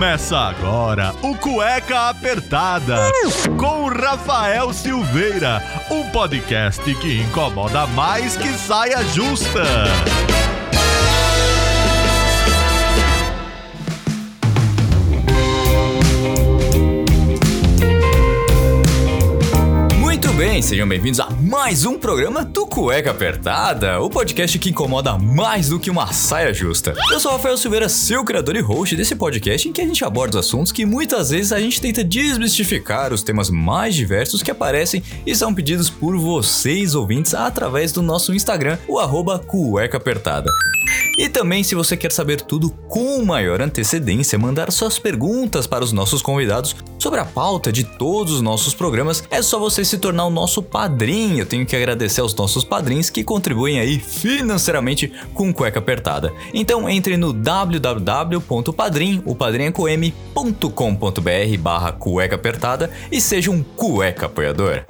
Começa agora o Cueca Apertada com Rafael Silveira, um podcast que incomoda mais que saia justa. Bem, sejam bem-vindos a mais um programa do Cueca Apertada, o podcast que incomoda mais do que uma saia justa. Eu sou o Rafael Silveira, seu criador e host desse podcast em que a gente aborda assuntos que muitas vezes a gente tenta desmistificar os temas mais diversos que aparecem e são pedidos por vocês ouvintes através do nosso Instagram, o arroba Cueca Apertada. E também, se você quer saber tudo com maior antecedência, mandar suas perguntas para os nossos convidados sobre a pauta de todos os nossos programas, é só você se tornar o nosso padrinho. Eu tenho que agradecer aos nossos padrinhos que contribuem aí financeiramente com Cueca Apertada. Então entre no www.padrim, o padrinhocom.com.br barra cueca apertada e seja um cueca apoiador.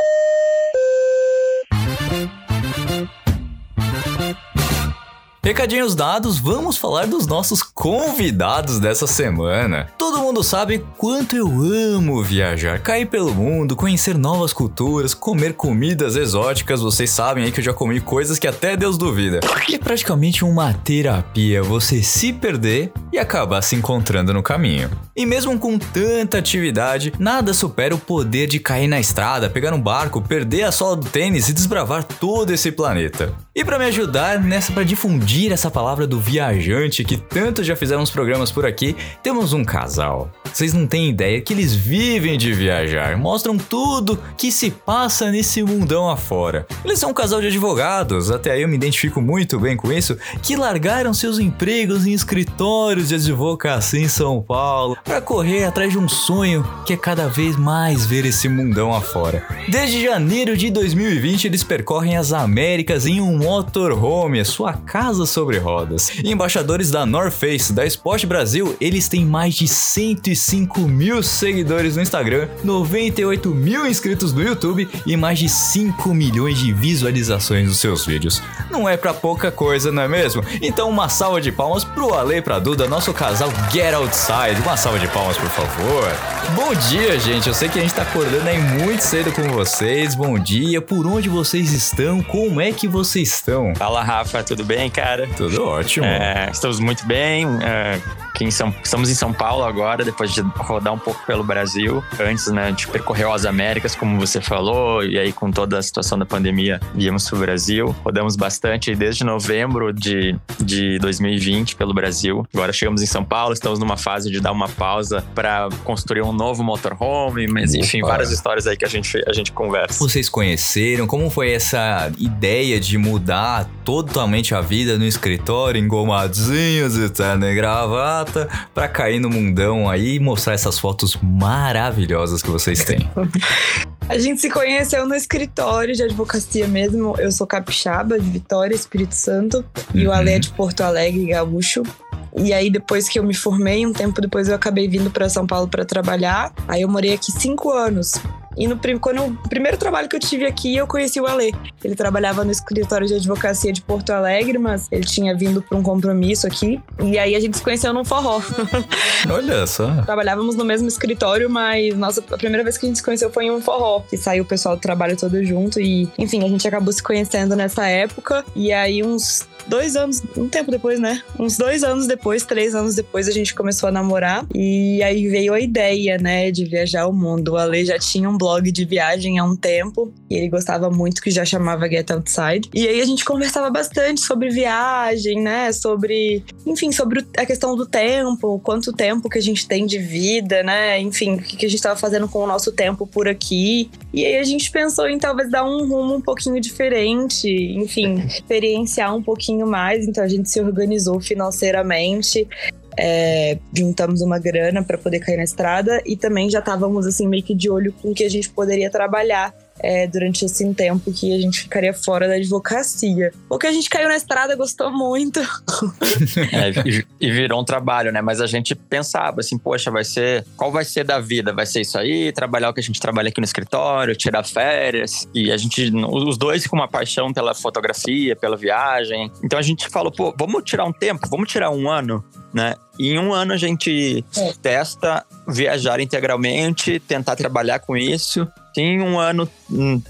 Recadinhos dados, vamos falar dos nossos convidados dessa semana. Todo mundo sabe quanto eu amo viajar, cair pelo mundo, conhecer novas culturas, comer comidas exóticas. Vocês sabem aí que eu já comi coisas que até Deus duvida. É praticamente uma terapia você se perder e acabar se encontrando no caminho. E mesmo com tanta atividade, nada supera o poder de cair na estrada, pegar um barco, perder a sola do tênis e desbravar todo esse planeta. E para me ajudar nessa para difundir essa palavra do viajante que tanto já fizeram uns programas por aqui, temos um casal. Vocês não têm ideia que eles vivem de viajar, mostram tudo que se passa nesse mundão afora. Eles são um casal de advogados, até aí eu me identifico muito bem com isso, que largaram seus empregos em escritórios de advocacia em São Paulo para correr atrás de um sonho que é cada vez mais ver esse mundão afora. Desde janeiro de 2020 eles percorrem as Américas em um motorhome, a sua casa sobre rodas. Embaixadores da North Face, da Sport Brasil, eles têm mais de 105 mil seguidores no Instagram, 98 mil inscritos no YouTube e mais de 5 milhões de visualizações dos seus vídeos. Não é pra pouca coisa, não é mesmo? Então uma salva de palmas pro Ale e pra Duda, nosso casal Get Outside. Uma salva de palmas, por favor. Bom dia, gente. Eu sei que a gente tá acordando aí muito cedo com vocês. Bom dia. Por onde vocês estão? Como é que vocês estão? Fala, Rafa. Tudo bem, cara? Tudo ótimo. É, estamos muito bem. É, aqui em São, estamos em São Paulo agora, depois de rodar um pouco pelo Brasil. Antes, né, a gente percorreu as Américas, como você falou, e aí com toda a situação da pandemia, viemos pro Brasil. Rodamos bastante desde novembro de, de 2020 pelo Brasil. Agora chegamos em São Paulo, estamos numa fase de dar uma pausa para construir um novo motorhome, mas enfim, Opa. várias histórias aí que a gente, a gente conversa. Vocês conheceram? Como foi essa ideia de mudar totalmente a vida no escritório, engomadinhos e terno e gravata, pra cair no mundão aí e mostrar essas fotos maravilhosas que vocês têm? A gente se conheceu no escritório de advocacia mesmo. Eu sou capixaba de Vitória, Espírito Santo, e o Uhum. Ale é de Porto Alegre, gaúcho. E aí, depois que eu me formei, um tempo depois eu acabei vindo para São Paulo para trabalhar. Aí eu morei aqui cinco anos. E no quando, o primeiro trabalho que eu tive aqui, eu conheci o Ale. Ele trabalhava no escritório de advocacia de Porto Alegre, mas ele tinha vindo para um compromisso aqui. E aí a gente se conheceu num forró. Olha só. Trabalhávamos no mesmo escritório, mas nossa, a primeira vez que a gente se conheceu foi em um forró, que saiu o pessoal do trabalho todo junto e, enfim, a gente acabou se conhecendo nessa época. E aí, uns dois anos, um tempo depois, né? Uns dois anos depois, três anos depois, a gente começou a namorar. E aí veio a ideia, né, de viajar o mundo. O Ale já tinha um blog de viagem há um tempo e ele gostava muito, que já chamava Get Outside. E aí a gente conversava bastante sobre viagem, né? Sobre, enfim, sobre a questão do tempo, quanto tempo que a gente tem de vida, né? Enfim, o que que a gente estava fazendo com o nosso tempo por aqui. E aí a gente pensou em talvez dar um rumo um pouquinho diferente, enfim, experienciar um pouquinho mais. Então a gente se organizou financeiramente. é, juntamos uma grana para poder cair na estrada e também já estávamos assim meio que de olho com o que a gente poderia trabalhar é, durante esse tempo que a gente ficaria fora da advocacia. O que a gente caiu na estrada gostou muito. É, e, e virou um trabalho, né? Mas a gente pensava assim, poxa, vai ser. Qual vai ser da vida? Vai ser isso aí? Trabalhar o que a gente trabalha aqui no escritório, tirar férias. E a gente, os dois com uma paixão pela fotografia, pela viagem. Então a gente falou, pô, vamos tirar um tempo, vamos tirar um ano, né? E em um ano a gente É. testa viajar integralmente, tentar trabalhar com isso. Se em um ano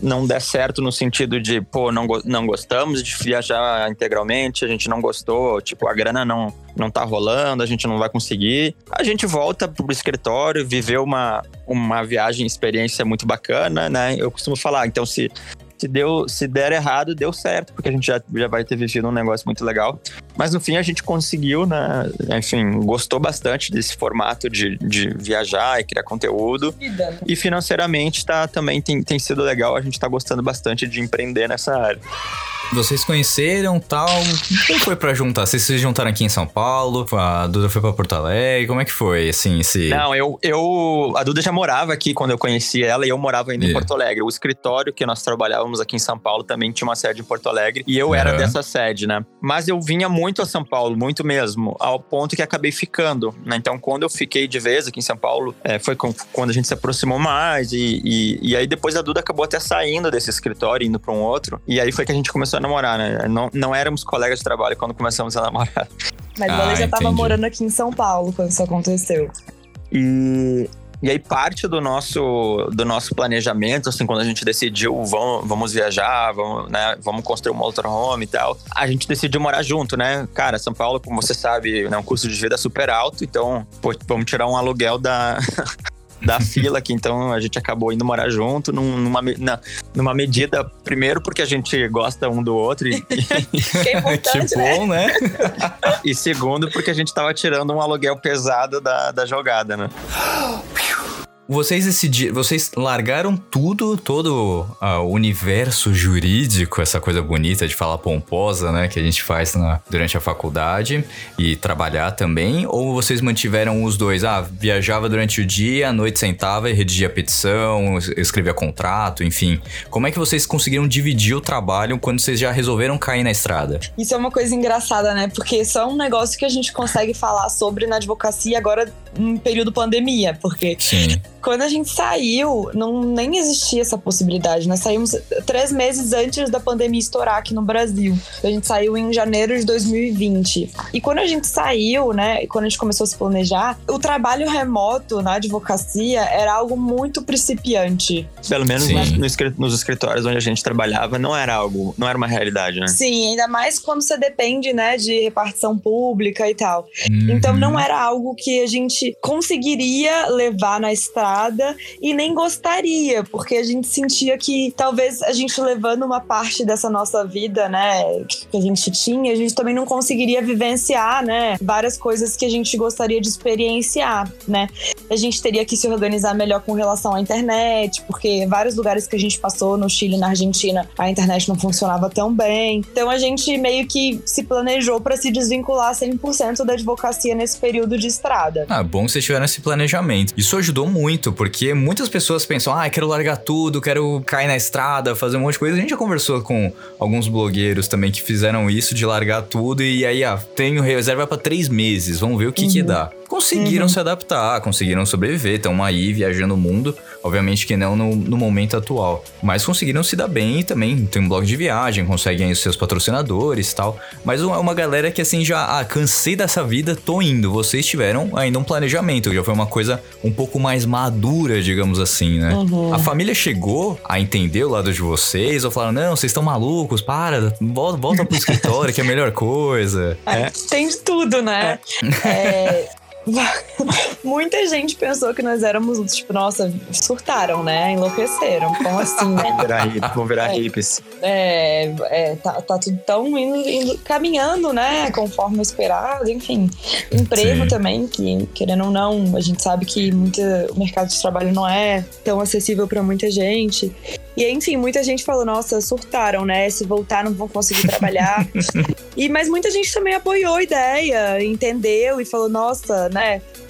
não der certo no sentido de, pô, não, não gostamos de viajar integralmente, a gente não gostou, tipo, a grana não, não tá rolando, a gente não vai conseguir, a gente volta pro escritório, viveu uma, uma viagem, experiência muito bacana, né? Eu costumo falar, então se, se, deu, se der errado, deu certo, porque a gente já, já vai ter vivido um negócio muito legal. Mas no fim a gente conseguiu, né? Enfim, gostou bastante desse formato de, de viajar e criar conteúdo. Né? E financeiramente tá, também tem, tem sido legal, a gente tá gostando bastante de empreender nessa área. Vocês conheceram tal. Como foi pra juntar? Vocês se juntaram aqui em São Paulo? A Duda foi pra Porto Alegre? Como é que foi, assim, esse. Não, eu, eu. A Duda já morava aqui quando eu conheci ela e eu morava ainda em É. Porto Alegre. O escritório que nós trabalhávamos aqui em São Paulo também tinha uma sede em Porto Alegre e eu era Aham. dessa sede, né? Mas eu vinha muito a São Paulo, muito mesmo, ao ponto que acabei ficando, né? Então, quando eu fiquei de vez aqui em São Paulo, é, foi com- quando a gente se aproximou mais e, e, e aí depois a Duda acabou até saindo desse escritório, indo para um outro. E aí foi que a gente começou a namorar, né? Não, não éramos colegas de trabalho quando começamos a namorar. Mas Ah, ela já tava entendi. morando aqui em São Paulo quando isso aconteceu. E, e aí parte do nosso, do nosso planejamento, assim, quando a gente decidiu vamos, vamos viajar, vamos, né, vamos construir um motorhome e tal, a gente decidiu morar junto, né? Cara, São Paulo, como você sabe, né, um custo de vida super alto, então pô, vamos tirar um aluguel da... Da fila aqui, então a gente acabou indo morar junto num- numa, na- numa medida, primeiro porque a gente gosta um do outro, e, Que é que importante, né? bom, né? e segundo porque a gente tava tirando um aluguel pesado da, da jogada, né? Vocês decidiram, vocês largaram tudo, todo ah, o universo jurídico, essa coisa bonita de falar pomposa, né, que a gente faz na- durante a faculdade e trabalhar também, ou vocês mantiveram os dois? Ah, viajava durante o dia, à noite sentava e redigia petição, es- escrevia contrato, enfim. Como é que vocês conseguiram dividir o trabalho quando vocês já resolveram cair na estrada? Isso é uma coisa engraçada, né? Porque isso é um negócio que a gente consegue falar sobre na advocacia agora em período pandemia, porque Sim. Quando a gente saiu, não nem existia essa possibilidade. Nós saímos três meses antes da pandemia estourar aqui no Brasil. A gente saiu em janeiro de 2020. E quando a gente saiu, né, e quando a gente começou a se planejar, o trabalho remoto na advocacia era algo muito principiante. Pelo menos no nos escritórios onde a gente trabalhava, não era algo, não era uma realidade, né? Sim, ainda mais quando você depende, né, de repartição pública e tal. Então Uhum. não era algo que a gente conseguiria levar na estrada e nem gostaria, porque a gente sentia que talvez a gente levando uma parte dessa nossa vida, né, que a gente tinha, a gente também não conseguiria vivenciar, né, várias coisas que a gente gostaria de experienciar, né? A gente teria que se organizar melhor com relação à internet, porque vários lugares que a gente passou no Chile, na Argentina, a internet não funcionava tão bem. Então a gente meio que se planejou para se desvincular 100% da advocacia nesse período de estrada. Ah, bom que vocês tiveram esse planejamento. Isso ajudou muito, porque muitas pessoas pensam, ah, quero largar tudo, quero cair na estrada, fazer um monte de coisa. A gente já conversou com alguns blogueiros também que fizeram isso, de largar tudo e aí, ah, tenho reserva pra três meses, vamos ver o que que dá. Conseguiram se adaptar, conseguiram sobreviver, estão aí viajando o mundo. Obviamente que não no, no momento atual. Mas conseguiram se dar bem e também tem um blog de viagem, conseguem aí os seus patrocinadores e tal. Mas uma, uma galera que assim já, ah, cansei dessa vida, tô indo. Vocês tiveram ainda um planejamento, já foi uma coisa um pouco mais madura, digamos assim, né? A família chegou a entender o lado de vocês, ou falaram, não, vocês estão malucos, para, volta, volta pro escritório, que é a melhor coisa. É, Tem de tudo, né? É, Muita gente pensou que nós éramos, tipo, nossa, surtaram, né? Enlouqueceram. Como assim, né? Vão virar, hip- vão virar É. hippies. É, é, tá, tá tudo tão indo, indo- caminhando, né? Conforme esperado, enfim. Emprego Sim. também, que querendo ou não, a gente sabe que muita, o mercado de trabalho não é tão acessível para muita gente. E enfim, muita gente falou, nossa, surtaram, né? Se voltar, não vão conseguir trabalhar. e, mas muita gente também apoiou a ideia, entendeu e falou, nossa, né?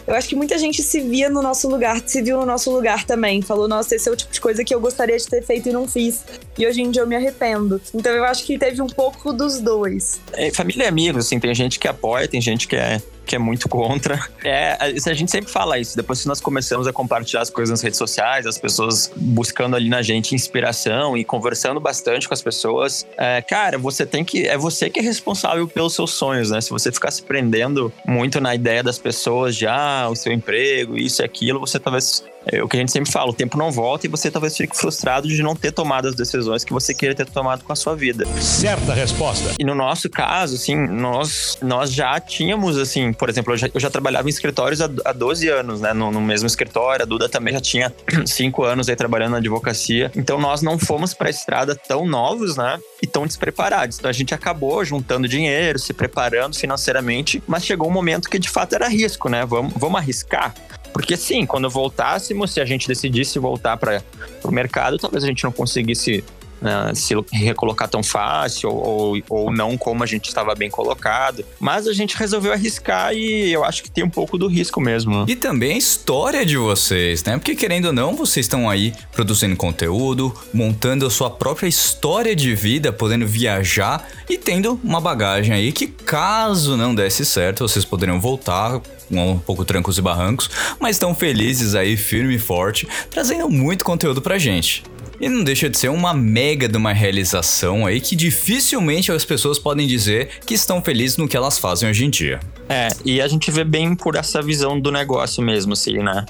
Eu acho que muita gente se via no nosso lugar, se viu no nosso lugar também. Falou, nossa, esse é o tipo de coisa que eu gostaria de ter feito e não fiz. E hoje em dia eu me arrependo. Então eu acho que teve um pouco dos dois. É, família e amigos, assim, tem gente que apoia, tem gente que é que é muito contra. É, a gente sempre fala isso. Depois que nós começamos a compartilhar as coisas nas redes sociais, as pessoas buscando ali na gente inspiração e conversando bastante com as pessoas, é, cara, você tem que. É você que é responsável pelos seus sonhos, né? Se você ficar se prendendo muito na ideia das pessoas de ah, o seu emprego, isso e aquilo, você talvez é o que a gente sempre fala, o tempo não volta e você talvez fique frustrado de não ter tomado as decisões que você queria ter tomado com a sua vida. Certa resposta. E no nosso caso, assim, nós, nós já tínhamos, assim, por exemplo, eu já, eu já trabalhava em escritórios há, há 12 anos, né, no, no, mesmo escritório, a Duda também já tinha 5 anos aí trabalhando na advocacia, então nós não fomos para a estrada tão novos, né, e tão despreparados. Então a gente acabou juntando dinheiro, se preparando financeiramente, mas chegou um momento que de fato era risco, né, vamos, vamos arriscar? Porque sim, quando voltássemos, se a gente decidisse voltar para o mercado, talvez a gente não conseguisse né, se recolocar tão fácil ou, ou não como a gente estava bem colocado. Mas a gente resolveu arriscar e eu acho que tem um pouco do risco mesmo. E também a história de vocês, né? Porque querendo ou não, vocês estão aí produzindo conteúdo, montando a sua própria história de vida, podendo viajar e tendo uma bagagem aí que caso não desse certo, vocês poderiam voltar um pouco trancos e barrancos, mas estão felizes aí, firme e forte, trazendo muito conteúdo pra gente. E não deixa de ser uma mega de uma realização aí que dificilmente as pessoas podem dizer que estão felizes no que elas fazem hoje em dia. É, e a gente vê bem por essa visão do negócio mesmo, assim, né?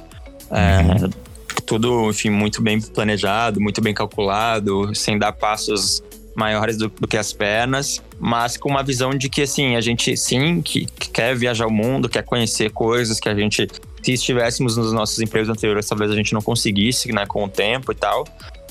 É, uhum. Tudo, enfim, muito bem planejado, muito bem calculado, sem dar passos maiores do, do, que as pernas, mas com uma visão de que, assim, a gente sim, que, que, quer viajar o mundo, quer conhecer coisas que a gente, se estivéssemos nos nossos empregos anteriores, talvez a gente não conseguisse, né, com o tempo e tal.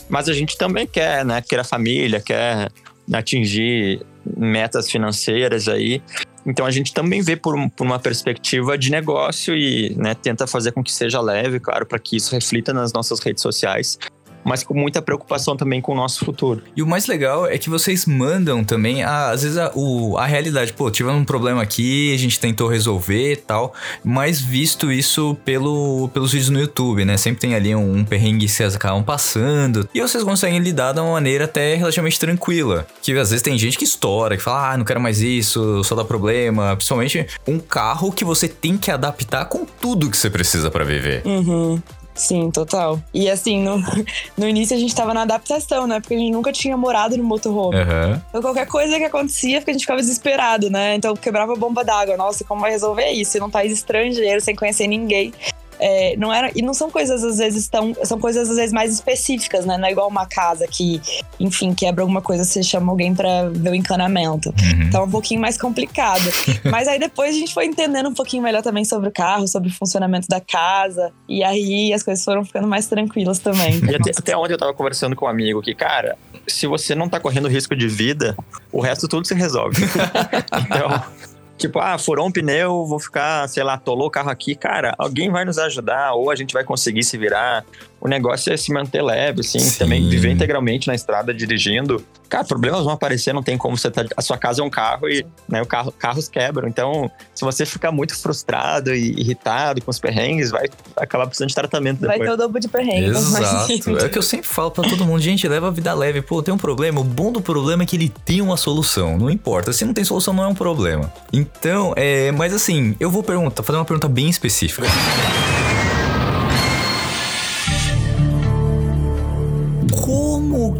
Mas a gente também quer, né? A família, quer atingir metas financeiras aí. Então a gente também vê por, por uma perspectiva de negócio e né, tenta fazer com que seja leve, claro, para que isso reflita nas nossas redes sociais mas com muita preocupação também com o nosso futuro. E o mais legal é que vocês mandam também, a, às vezes, a, o, a realidade. Pô, tivemos um problema aqui, a gente tentou resolver e tal, mas visto isso pelo, pelos vídeos no YouTube, né? Sempre tem ali um, um perrengue que vocês acabam passando. E vocês conseguem lidar de uma maneira até relativamente tranquila. Que às vezes tem gente que estoura, que fala, ah, não quero mais isso, só dá problema. Principalmente um carro que você tem que adaptar com tudo que você precisa para viver. Uhum. Sim, total. E assim, no, no início a gente tava na adaptação, né? Porque a gente nunca tinha morado no motorhome. Uhum. Então qualquer coisa que acontecia, a gente ficava desesperado, né? Então quebrava a bomba d'água. Nossa, como vai resolver isso? Num país estrangeiro, sem conhecer ninguém. É, não era, e não são coisas às vezes tão. São coisas às vezes mais específicas, né? Não é igual uma casa que, enfim, quebra alguma coisa, você chama alguém para ver o encanamento. Uhum. Então é um pouquinho mais complicado. Mas aí depois a gente foi entendendo um pouquinho melhor também sobre o carro, sobre o funcionamento da casa. E aí as coisas foram ficando mais tranquilas também. E até, até ontem eu tava conversando com um amigo que, cara, se você não tá correndo risco de vida, o resto tudo se resolve. então. Tipo, ah, furou um pneu, vou ficar, sei lá, atolou o carro aqui. Cara, alguém vai nos ajudar ou a gente vai conseguir se virar o negócio é se manter leve, assim, Sim. também viver integralmente na estrada dirigindo. Cara, problemas vão aparecer, não tem como você tá. A sua casa é um carro e né, o carro, carros quebram. Então, se você ficar muito frustrado e irritado com os perrengues, vai acabar precisando de tratamento depois. Vai ter o dobro de perrengues. Exato. É o que eu sempre falo pra todo mundo, gente, leva a vida leve. Pô, tem um problema. O bom do problema é que ele tem uma solução. Não importa. Se não tem solução, não é um problema. Então, é. Mas assim, eu vou perguntar, fazer uma pergunta bem específica.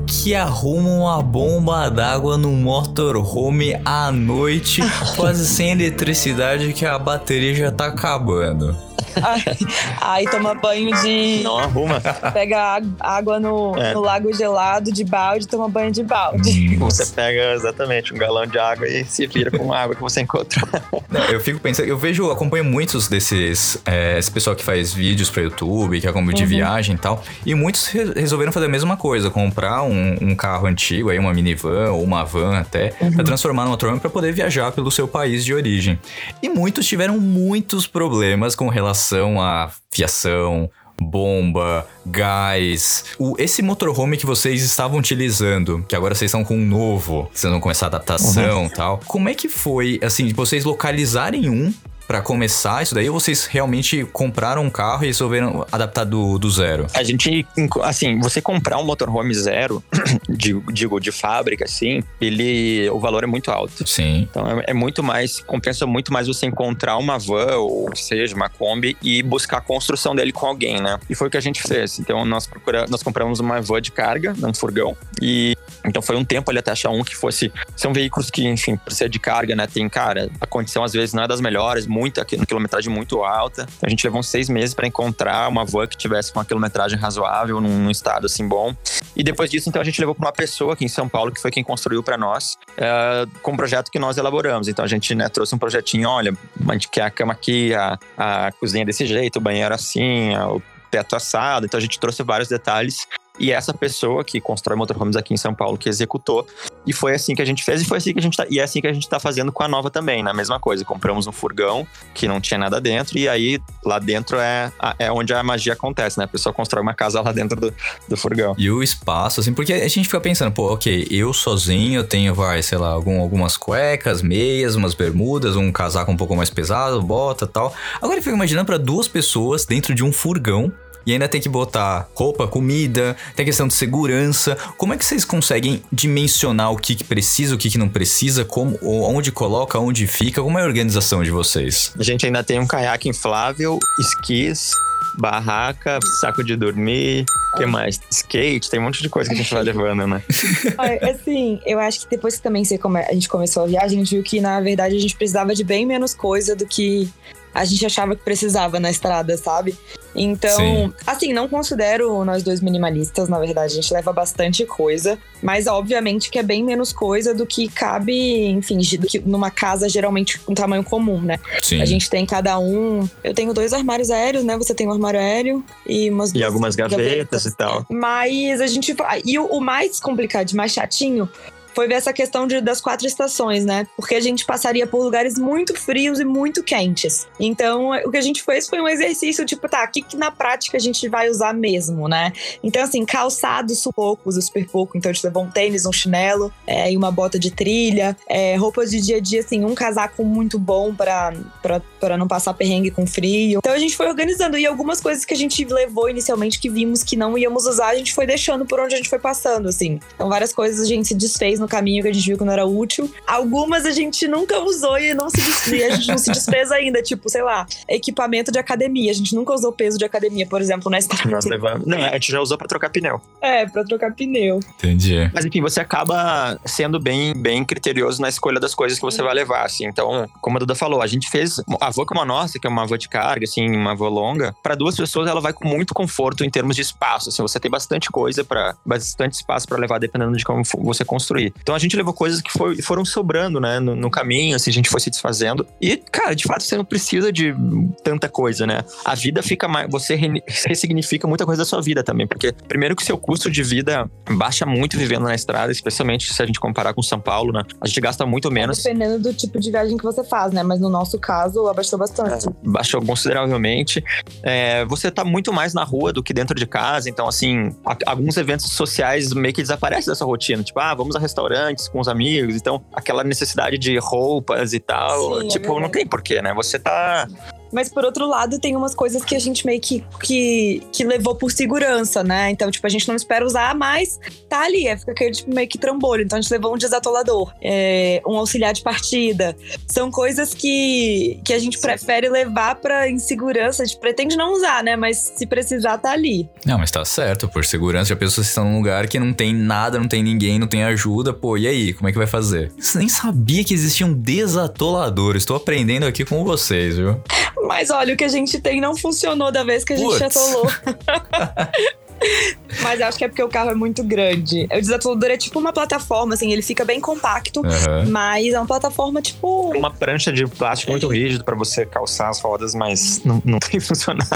Que arruma uma bomba d'água no motorhome à noite, quase sem eletricidade, que a bateria já tá acabando? Aí toma banho de. Não arruma. Pega água no, é. no lago gelado de balde toma banho de balde. Você pega exatamente um galão de água e se vira com a água que você encontra. Eu fico pensando, eu vejo, acompanho muitos desses. É, esse pessoal que faz vídeos pra YouTube, que acompanha de uhum. viagem e tal. E muitos re resolveram fazer a mesma coisa, comprar um, um, carro antigo, aí uma minivan ou uma van até, uhum. pra transformar numa turma pra poder viajar pelo seu país de origem. E muitos tiveram muitos problemas com relação relação à fiação, bomba, gás. O, esse motorhome que vocês estavam utilizando, que agora vocês estão com um novo, vocês vão começar a adaptação e uhum. tal. Como é que foi, assim, vocês localizarem um para começar isso daí ou vocês realmente compraram um carro e resolveram adaptar do, do zero? A gente, assim, você comprar um motorhome zero, digo, digo, de fábrica, assim, ele, o valor é muito alto. Sim. Então é, é muito mais, compensa muito mais você encontrar uma van, ou seja, uma Kombi, e buscar a construção dele com alguém, né? E foi o que a gente fez. Então nós, procura, nós compramos uma van de carga, um furgão, e então foi um tempo ali até achar um que fosse. São veículos que, enfim, por ser de carga, né? Tem, cara, a condição às vezes não é das melhores, muita quilometragem muito alta. A gente levou uns seis meses para encontrar uma van que tivesse uma quilometragem razoável, num, num, estado assim bom. E depois disso, então, a gente levou para uma pessoa aqui em São Paulo, que foi quem construiu para nós, é, com um projeto que nós elaboramos. Então a gente né, trouxe um projetinho: olha, a gente quer a cama aqui, a, a cozinha desse jeito, o banheiro assim, o teto assado. Então a gente trouxe vários detalhes e essa pessoa que constrói motorhomes aqui em São Paulo que executou. E foi assim que a gente fez e foi assim que a gente tá, e é assim que a gente tá fazendo com a nova também, na né? mesma coisa. Compramos um furgão que não tinha nada dentro e aí lá dentro é, é onde a magia acontece, né? A pessoa constrói uma casa lá dentro do, do furgão. E o espaço, assim, porque a gente fica pensando, pô, ok, eu sozinho tenho, vai, sei lá, algum, algumas cuecas, meias, umas bermudas, um casaco um pouco mais pesado, bota tal. Agora eu fico imaginando para duas pessoas dentro de um furgão e ainda tem que botar roupa, comida, tem a questão de segurança. Como é que vocês conseguem dimensionar o que, que precisa, o que, que não precisa, como, onde coloca, onde fica? Como é a organização de vocês? A gente ainda tem um caiaque inflável, esquis, barraca, saco de dormir, o que mais? Skate, tem um monte de coisa que a gente vai levando, né? assim, eu acho que depois que também a gente começou a viagem, a gente viu que, na verdade, a gente precisava de bem menos coisa do que a gente achava que precisava na estrada, sabe? Então, Sim. assim, não considero nós dois minimalistas, na verdade, a gente leva bastante coisa, mas obviamente que é bem menos coisa do que cabe, enfim, do que numa casa geralmente com tamanho comum, né? Sim. A gente tem cada um. Eu tenho dois armários aéreos, né? Você tem um armário aéreo e umas E algumas gavetas, gavetas, e tal. Mas a gente. E o, o mais complicado, mais chatinho, foi ver essa questão de, das quatro estações, né? Porque a gente passaria por lugares muito frios e muito quentes. Então, o que a gente fez foi um exercício, tipo, tá, o que, que na prática a gente vai usar mesmo, né? Então, assim, calçados poucos, super pouco. Então, a gente levou um tênis, um chinelo é, e uma bota de trilha. É, roupas de dia a dia, assim, um casaco muito bom para não passar perrengue com frio. Então, a gente foi organizando. E algumas coisas que a gente levou inicialmente que vimos que não íamos usar, a gente foi deixando por onde a gente foi passando, assim. Então, várias coisas a gente se desfez no caminho que a gente viu que não era útil. Algumas a gente nunca usou e não se desfez, a gente não se desfez ainda. Tipo, sei lá, equipamento de academia. A gente nunca usou peso de academia, por exemplo, na estrada. Nós levamos. Não, a gente já usou pra trocar pneu. É, pra trocar pneu. Entendi. Mas enfim, você acaba sendo bem, bem criterioso na escolha das coisas que você vai levar, assim. Então, como a Duda falou, a gente fez a van como a nossa, que é uma van de carga, assim, uma van longa. Para duas pessoas, ela vai com muito conforto em termos de espaço. Assim, você tem bastante coisa para bastante espaço para levar, dependendo de como você construir. Então a gente levou coisas que foi, foram sobrando, né, no, no, caminho, assim, a gente foi se desfazendo. E, cara, de fato, você não precisa de tanta coisa, né? A vida fica mais. Você re, ressignifica muita coisa da sua vida também, porque, primeiro, que o seu custo de vida baixa muito vivendo na estrada, especialmente se a gente comparar com São Paulo, né? A gente gasta muito menos. Dependendo do tipo de viagem que você faz, né? Mas no nosso caso, abaixou bastante. É, baixou consideravelmente. É, você tá muito mais na rua do que dentro de casa, então, assim, alguns eventos sociais meio que desaparecem dessa rotina. Tipo, ah, vamos a restaurantes com os amigos. Então, aquela necessidade de roupas e tal, Sim, é tipo, é não tem porquê, né? Você tá mas por outro lado, tem umas coisas que a gente meio que, que, que levou por segurança, né? Então, tipo, a gente não espera usar, mas tá ali, é, fica aquele tipo, meio que trambolho. Então a gente levou um desatolador, é, um auxiliar de partida. São coisas que, que a gente prefere levar pra insegurança. A gente pretende não usar, né? Mas se precisar, tá ali. Não, mas tá certo, por segurança, já pensou que estão num lugar que não tem nada, não tem ninguém, não tem ajuda, pô, e aí? Como é que vai fazer? Eu nem sabia que existia um desatolador. Estou aprendendo aqui com vocês, viu? Mas olha, o que a gente tem não funcionou da vez que a gente Puts. atolou. Mas acho que é porque o carro é muito grande. O desatolador é tipo uma plataforma, assim, ele fica bem compacto, uhum. mas é uma plataforma tipo. Uma prancha de plástico muito rígido para você calçar as rodas, mas não, não tem funcionado.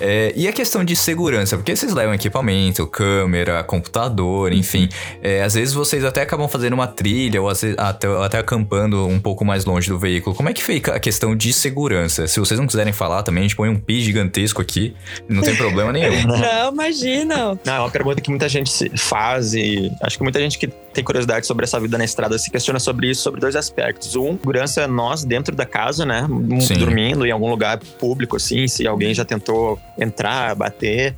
É, e a questão de segurança, porque vocês levam equipamento, câmera, computador, enfim. É, às vezes vocês até acabam fazendo uma trilha ou vezes, até, até acampando um pouco mais longe do veículo. Como é que fica a questão de segurança? Se vocês não quiserem falar também, a gente põe um pi gigantesco aqui, não tem problema nenhum. não, imagina. Não, é uma pergunta que muita gente faz e acho que muita gente que tem curiosidade sobre essa vida na estrada se questiona sobre isso, sobre dois aspectos. Um, segurança é nós dentro da casa, né? Sim. Dormindo em algum lugar público, assim, se alguém já tentou entrar, bater.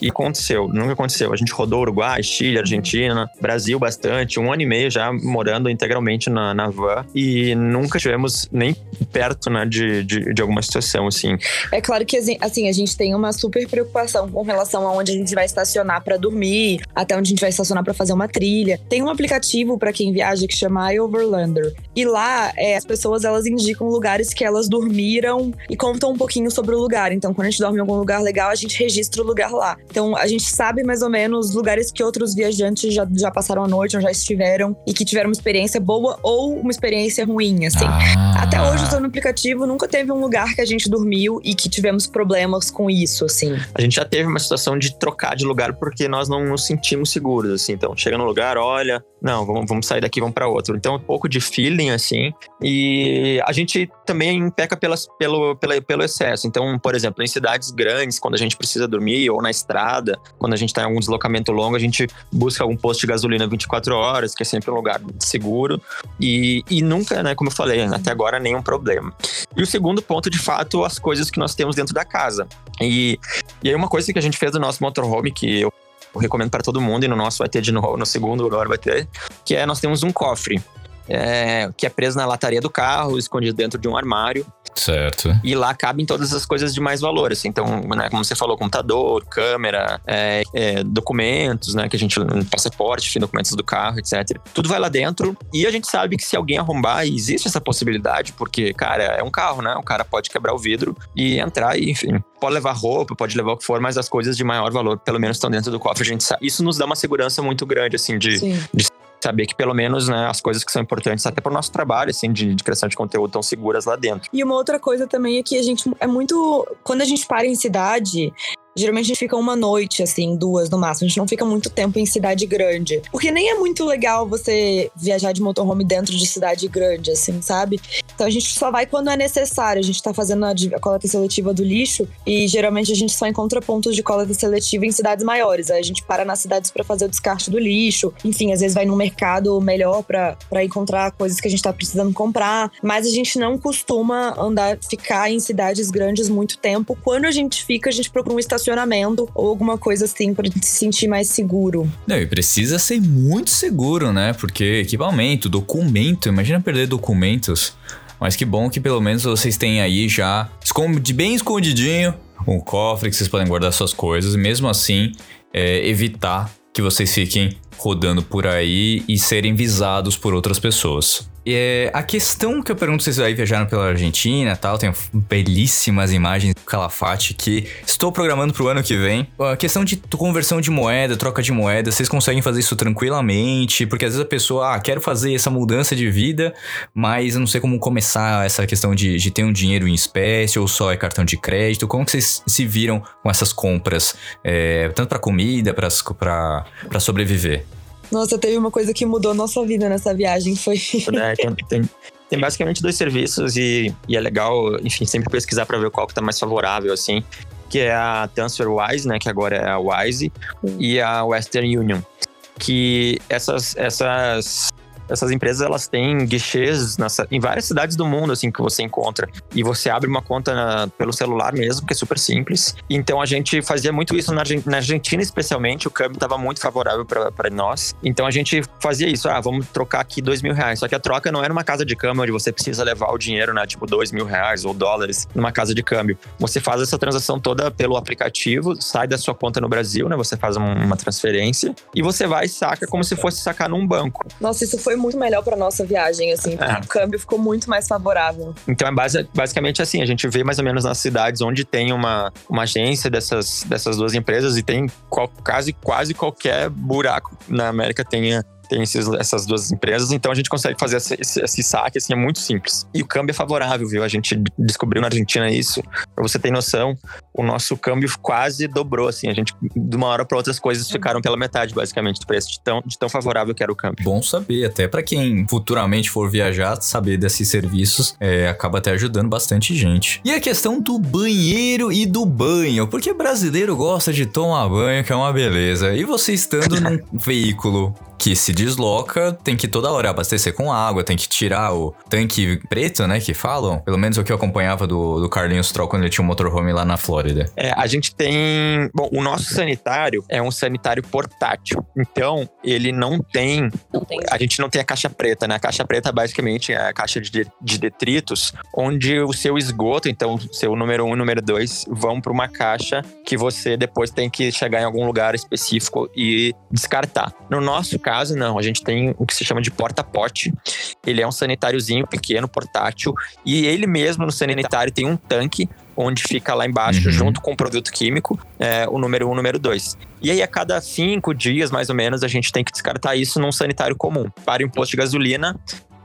E aconteceu, nunca aconteceu. A gente rodou Uruguai, Chile, Argentina, Brasil bastante, um ano e meio já morando integralmente na, na van e nunca tivemos nem perto, né, de, de, de alguma situação, assim. É claro que, assim, a gente tem uma super preocupação com relação a onde a gente vai estacionar para dormir, até onde a gente vai estacionar para fazer uma trilha. Tem um aplicativo para quem viaja que chama iOverlander. E lá, é, as pessoas, elas indicam lugares que elas dormiram e contam um pouquinho sobre o lugar. Então, quando a gente dorme em algum lugar legal, a gente registra o lugar lá. Então, a gente sabe mais ou menos lugares que outros viajantes já, já passaram a noite ou já estiveram e que tiveram uma experiência boa ou uma experiência ruim, assim. Ah. Até hoje, usando o aplicativo, nunca teve um lugar que a gente dormiu e que tivemos problemas com isso, assim. A gente já teve uma situação de trocar de lugar porque nós não nos sentimos seguros, assim. Então, chega no lugar, olha, não, vamos, vamos sair daqui, vamos para outro. Então, um pouco de feeling, assim. E a gente também peca pelas, pelo, pela, pelo excesso. Então, por exemplo, em cidades grandes, quando a gente precisa dormir, ou na estrada, quando a gente está em algum deslocamento longo, a gente busca algum posto de gasolina 24 horas, que é sempre um lugar seguro. E, e nunca, né, como eu falei, até agora nenhum problema. E o segundo ponto, de fato, as coisas que nós temos dentro da casa. E, e aí, uma coisa que a gente fez do nosso motorhome, que eu eu recomendo para todo mundo, e no nosso vai ter de novo, no segundo agora vai ter, que é nós temos um cofre. é, que é preso na lataria do carro, escondido dentro de um armário. Certo. E lá cabem todas as coisas de mais valor. Assim. Então, né, como você falou, computador, câmera, é, é, documentos, né? Que a gente. Passaporte, enfim, documentos do carro, etc. Tudo vai lá dentro. E a gente sabe que se alguém arrombar, existe essa possibilidade, porque, cara, é um carro, né? O cara pode quebrar o vidro e entrar, e, enfim. Pode levar roupa, pode levar o que for, mas as coisas de maior valor, pelo menos, estão dentro do cofre. A gente sabe. Isso nos dá uma segurança muito grande, assim, de, Sim. Saber que pelo menos né, as coisas que são importantes até para o nosso trabalho assim de, de criação de conteúdo estão seguras lá dentro. E uma outra coisa também é que a gente é muito. Quando a gente para em cidade, geralmente a gente fica uma noite, assim, duas no máximo. A gente não fica muito tempo em cidade grande. Porque nem é muito legal você viajar de motorhome dentro de cidade grande, assim, sabe? Então a gente só vai quando é necessário. A gente tá fazendo a, a coleta seletiva do lixo e geralmente a gente só encontra pontos de coleta seletiva em cidades maiores. Aí a gente para nas cidades para fazer o descarte do lixo. Enfim, às vezes vai num mercado melhor para encontrar coisas que a gente tá precisando comprar. Mas a gente não costuma andar, ficar em cidades grandes muito tempo. Quando a gente fica, a gente procura um estacionamento ou alguma coisa assim para se sentir mais seguro. Não, e precisa ser muito seguro, né? Porque equipamento, documento, imagina perder documentos. Mas que bom que pelo menos vocês têm aí já bem escondidinho um cofre que vocês podem guardar suas coisas. Mesmo assim, é, evitar que vocês fiquem rodando por aí e serem visados por outras pessoas. É, a questão que eu pergunto se vocês aí viajaram pela Argentina tal, tem belíssimas imagens do Calafate que estou programando pro ano que vem. A questão de conversão de moeda, troca de moeda, vocês conseguem fazer isso tranquilamente? Porque às vezes a pessoa, ah, quero fazer essa mudança de vida, mas eu não sei como começar essa questão de, de ter um dinheiro em espécie ou só é cartão de crédito. Como que vocês se viram com essas compras? É, tanto para comida, para sobreviver? Nossa, teve uma coisa que mudou nossa vida nessa viagem, foi né? tem, tem- tem basicamente dois serviços e, e é legal, enfim, sempre pesquisar para ver qual que tá mais favorável, assim, que é a TransferWise, né, que agora é a Wise, e a Western Union, que essas essas essas empresas elas têm guichês nessa- em várias cidades do mundo assim que você encontra. E você abre uma conta na- pelo celular mesmo que é super simples. Então a gente fazia muito isso na, na Argentina especialmente. O câmbio estava muito favorável para nós. Então a gente fazia isso. Ah vamos trocar aqui dois mil reais. Só que a troca não era uma casa de câmbio onde você precisa levar o dinheiro né tipo dois mil reais ou dólares numa casa de câmbio. Você faz essa transação toda pelo aplicativo sai da sua conta no Brasil né você faz um- uma transferência e você vai e saca como se fosse sacar num banco. Nossa, isso foi muito melhor pra nossa viagem, assim. porque É. O câmbio ficou muito mais favorável. Então é base- basicamente assim, a gente vê mais ou menos nas cidades onde tem uma, uma agência dessas, dessas duas empresas e tem qual- quase, quase qualquer buraco na América tenha tem esses- essas duas empresas, então a gente consegue fazer esse, esse- esse saque, assim, é muito simples. E o câmbio é favorável, viu? A gente descobriu na Argentina isso. Pra você ter noção, o nosso câmbio quase dobrou, assim. A gente, de uma hora para outra, as coisas ficaram pela metade, basicamente, do preço, de tão, de tão favorável que era o câmbio. Bom saber, até pra quem futuramente for viajar, saber desses serviços é, acaba até ajudando bastante gente. E a questão do banheiro e do banho, porque brasileiro gosta de tomar banho, que é uma beleza. E você estando num veículo que se desloca, tem que toda hora abastecer com água, tem que tirar o tanque preto, né, que falam. Pelo menos o que eu acompanhava do, do Carlinhos Stroll quando ele tinha um motorhome lá na Flórida. É, a gente tem... Bom, o nosso sanitário é um sanitário portátil. Então, ele não tem... Não tem. A gente não tem a caixa preta, né? A caixa preta, basicamente, é a caixa de, de detritos, onde o seu esgoto, então, seu número um e número dois, vão para uma caixa que você depois tem que chegar em algum lugar específico e descartar. No nosso caso, não. A gente tem o que se chama de porta-pote. Ele é um sanitáriozinho pequeno, portátil, e ele mesmo no sanitário tem um tanque onde fica lá embaixo, Uhum. junto com o produto químico, é, o número um, o número dois. E aí, a cada cinco dias, mais ou menos, a gente tem que descartar isso num sanitário comum. Para em um posto de gasolina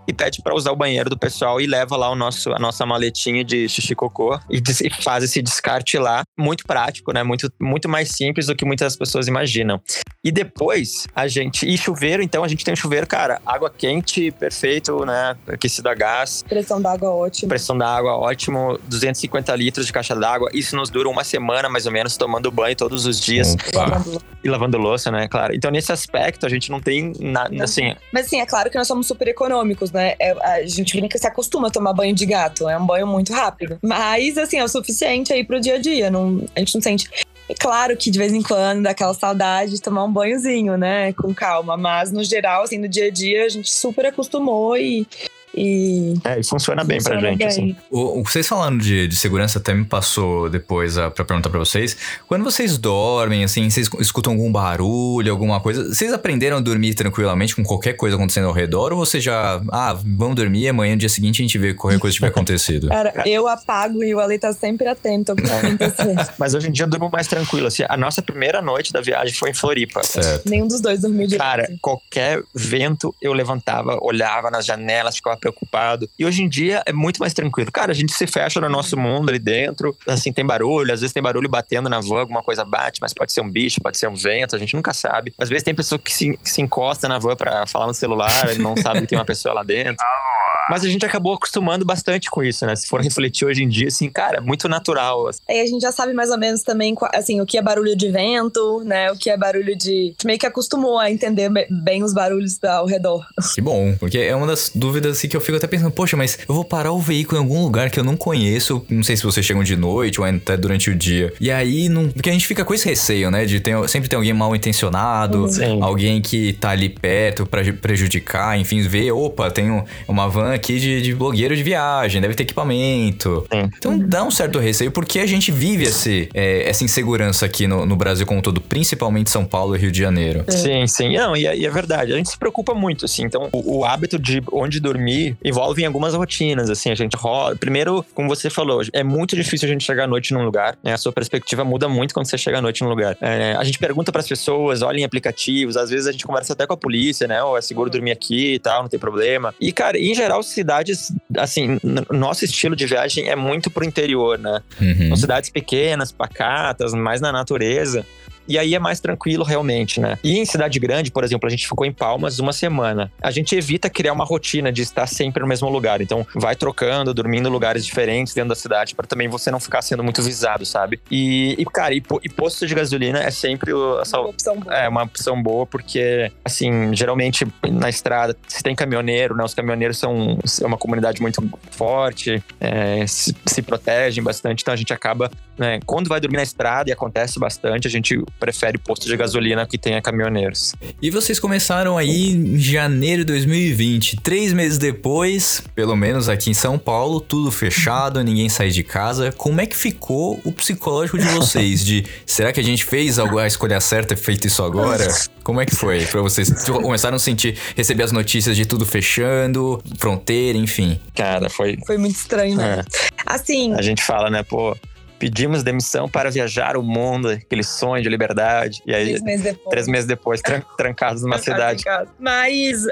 e pede para usar o banheiro do pessoal e leva lá o nosso, a nossa maletinha de xixi cocô e, e faz esse descarte lá. Muito prático, né? Muito, muito mais simples do que muitas pessoas imaginam. E depois a gente. E chuveiro, então a gente tem um chuveiro, cara, água quente, perfeito, né? Aquecido a gás. Pressão d'água ótima. Pressão da água, ótimo. 250 litros de caixa d'água. Isso nos dura uma semana, mais ou menos, tomando banho todos os dias Opa. e lavando louça, né? Claro. Então, nesse aspecto, a gente não tem nada, assim... Mas assim, é claro que nós somos super econômicos, né? É, a gente brinca se acostuma a tomar banho de gato. É um banho muito rápido. Mas, assim, é o suficiente aí pro dia a dia. Não, a gente não sente. É claro que de vez em quando dá aquela saudade de tomar um banhozinho, né? Com calma. Mas, no geral, assim, no dia a dia, a gente super acostumou e. e É, e funciona bem pra funciona gente, bem. assim. O, o- vocês falando de, de segurança até me passou depois a, pra perguntar pra vocês. Quando vocês dormem, assim, vocês escutam algum barulho, alguma coisa, vocês aprenderam a dormir tranquilamente com qualquer coisa acontecendo ao redor? Ou você já, ah, vamos dormir, amanhã, no dia seguinte, a gente vê qualquer coisa que tiver acontecido? Cara, eu apago e o Ale tá sempre atento ao que tá acontecendo. Mas hoje em dia eu durmo mais tranquilo. Assim, a nossa primeira noite da viagem foi em Floripa. certo. Nenhum dos dois dormiu direito. Cara, qualquer vento eu levantava, olhava nas janelas, ficava preocupado. E hoje em dia é muito mais tranquilo. Cara, a gente se fecha no nosso mundo ali dentro. Assim, tem barulho, às vezes tem barulho batendo na van, alguma coisa bate, mas pode ser um bicho, pode ser um vento, a gente nunca sabe. Às vezes tem pessoa que se, que se encosta na van pra falar no celular não sabe que tem uma pessoa lá dentro. Mas a gente acabou acostumando bastante com isso, né? Se for refletir hoje em dia, assim, cara, é muito natural. assim. Aí a gente já sabe mais ou menos também, assim, o que é barulho de vento, né? O que é barulho de. Meio que acostumou a entender be- bem os barulhos ao redor. Que bom, porque é uma das dúvidas assim, que eu fico até pensando, poxa, mas eu vou parar o veículo em algum lugar que eu não conheço, não sei se vocês chegam de noite ou até durante o dia. E aí, não, porque a gente fica com esse receio, né, de ter, sempre ter alguém mal intencionado, Uhum. Sim. alguém que tá ali perto pra prejudicar, enfim, ver, opa, tem um- uma van aqui de, de blogueiro de viagem, deve ter equipamento. Sim. Então dá um certo receio, porque a gente vive esse, é, essa insegurança aqui no, no Brasil como um todo, principalmente São Paulo e Rio de Janeiro. Sim, sim. Não, e é, e é verdade. A gente se preocupa muito, assim. Então, o, o hábito de onde dormir envolve em algumas rotinas, assim. A gente rola. Primeiro, como você falou, é muito difícil a gente chegar à noite num lugar, né? A sua perspectiva muda muito quando você chega à noite num lugar. É, a gente pergunta pras pessoas, olha em aplicativos, às vezes a gente conversa até com a polícia, né? Ou é seguro dormir aqui e tal, não tem problema. E, cara, em geral, cidades, assim, nosso estilo de viagem é muito pro interior, né? Uhum. São cidades pequenas, pacatas, mais na natureza. E aí é mais tranquilo realmente, né? E em cidade grande, por exemplo, a gente ficou em Palmas uma semana. A gente evita criar uma rotina de estar sempre no mesmo lugar. Então, vai trocando, dormindo em lugares diferentes dentro da cidade para também você não ficar sendo muito visado, sabe? E, e, cara, e, e posto de gasolina é sempre o- essa, Uma opção boa. é uma opção boa porque, assim, geralmente na estrada, se tem caminhoneiro, né? Os caminhoneiros são é uma comunidade muito forte, é, se, se protegem bastante, então a gente acaba, né? Quando vai dormir na estrada e acontece bastante, a gente prefere posto de gasolina que tenha caminhoneiros. E vocês começaram aí em janeiro de 2020. Três meses depois, pelo menos aqui em São Paulo, tudo fechado, ninguém sai de casa. Como é que ficou o psicológico de vocês? De será que a gente fez algo- a escolha certa e feito isso agora? Como é que foi pra vocês? Começaram a sentir, receber as notícias de tudo fechando, fronteira, enfim. Cara, foi. Foi muito estranho, né? é, Assim, a gente fala, né, pô. Pedimos demissão para viajar o mundo, aquele sonho de liberdade. E aí, três meses depois. três meses depois, tran- trancados numa cidade. Mas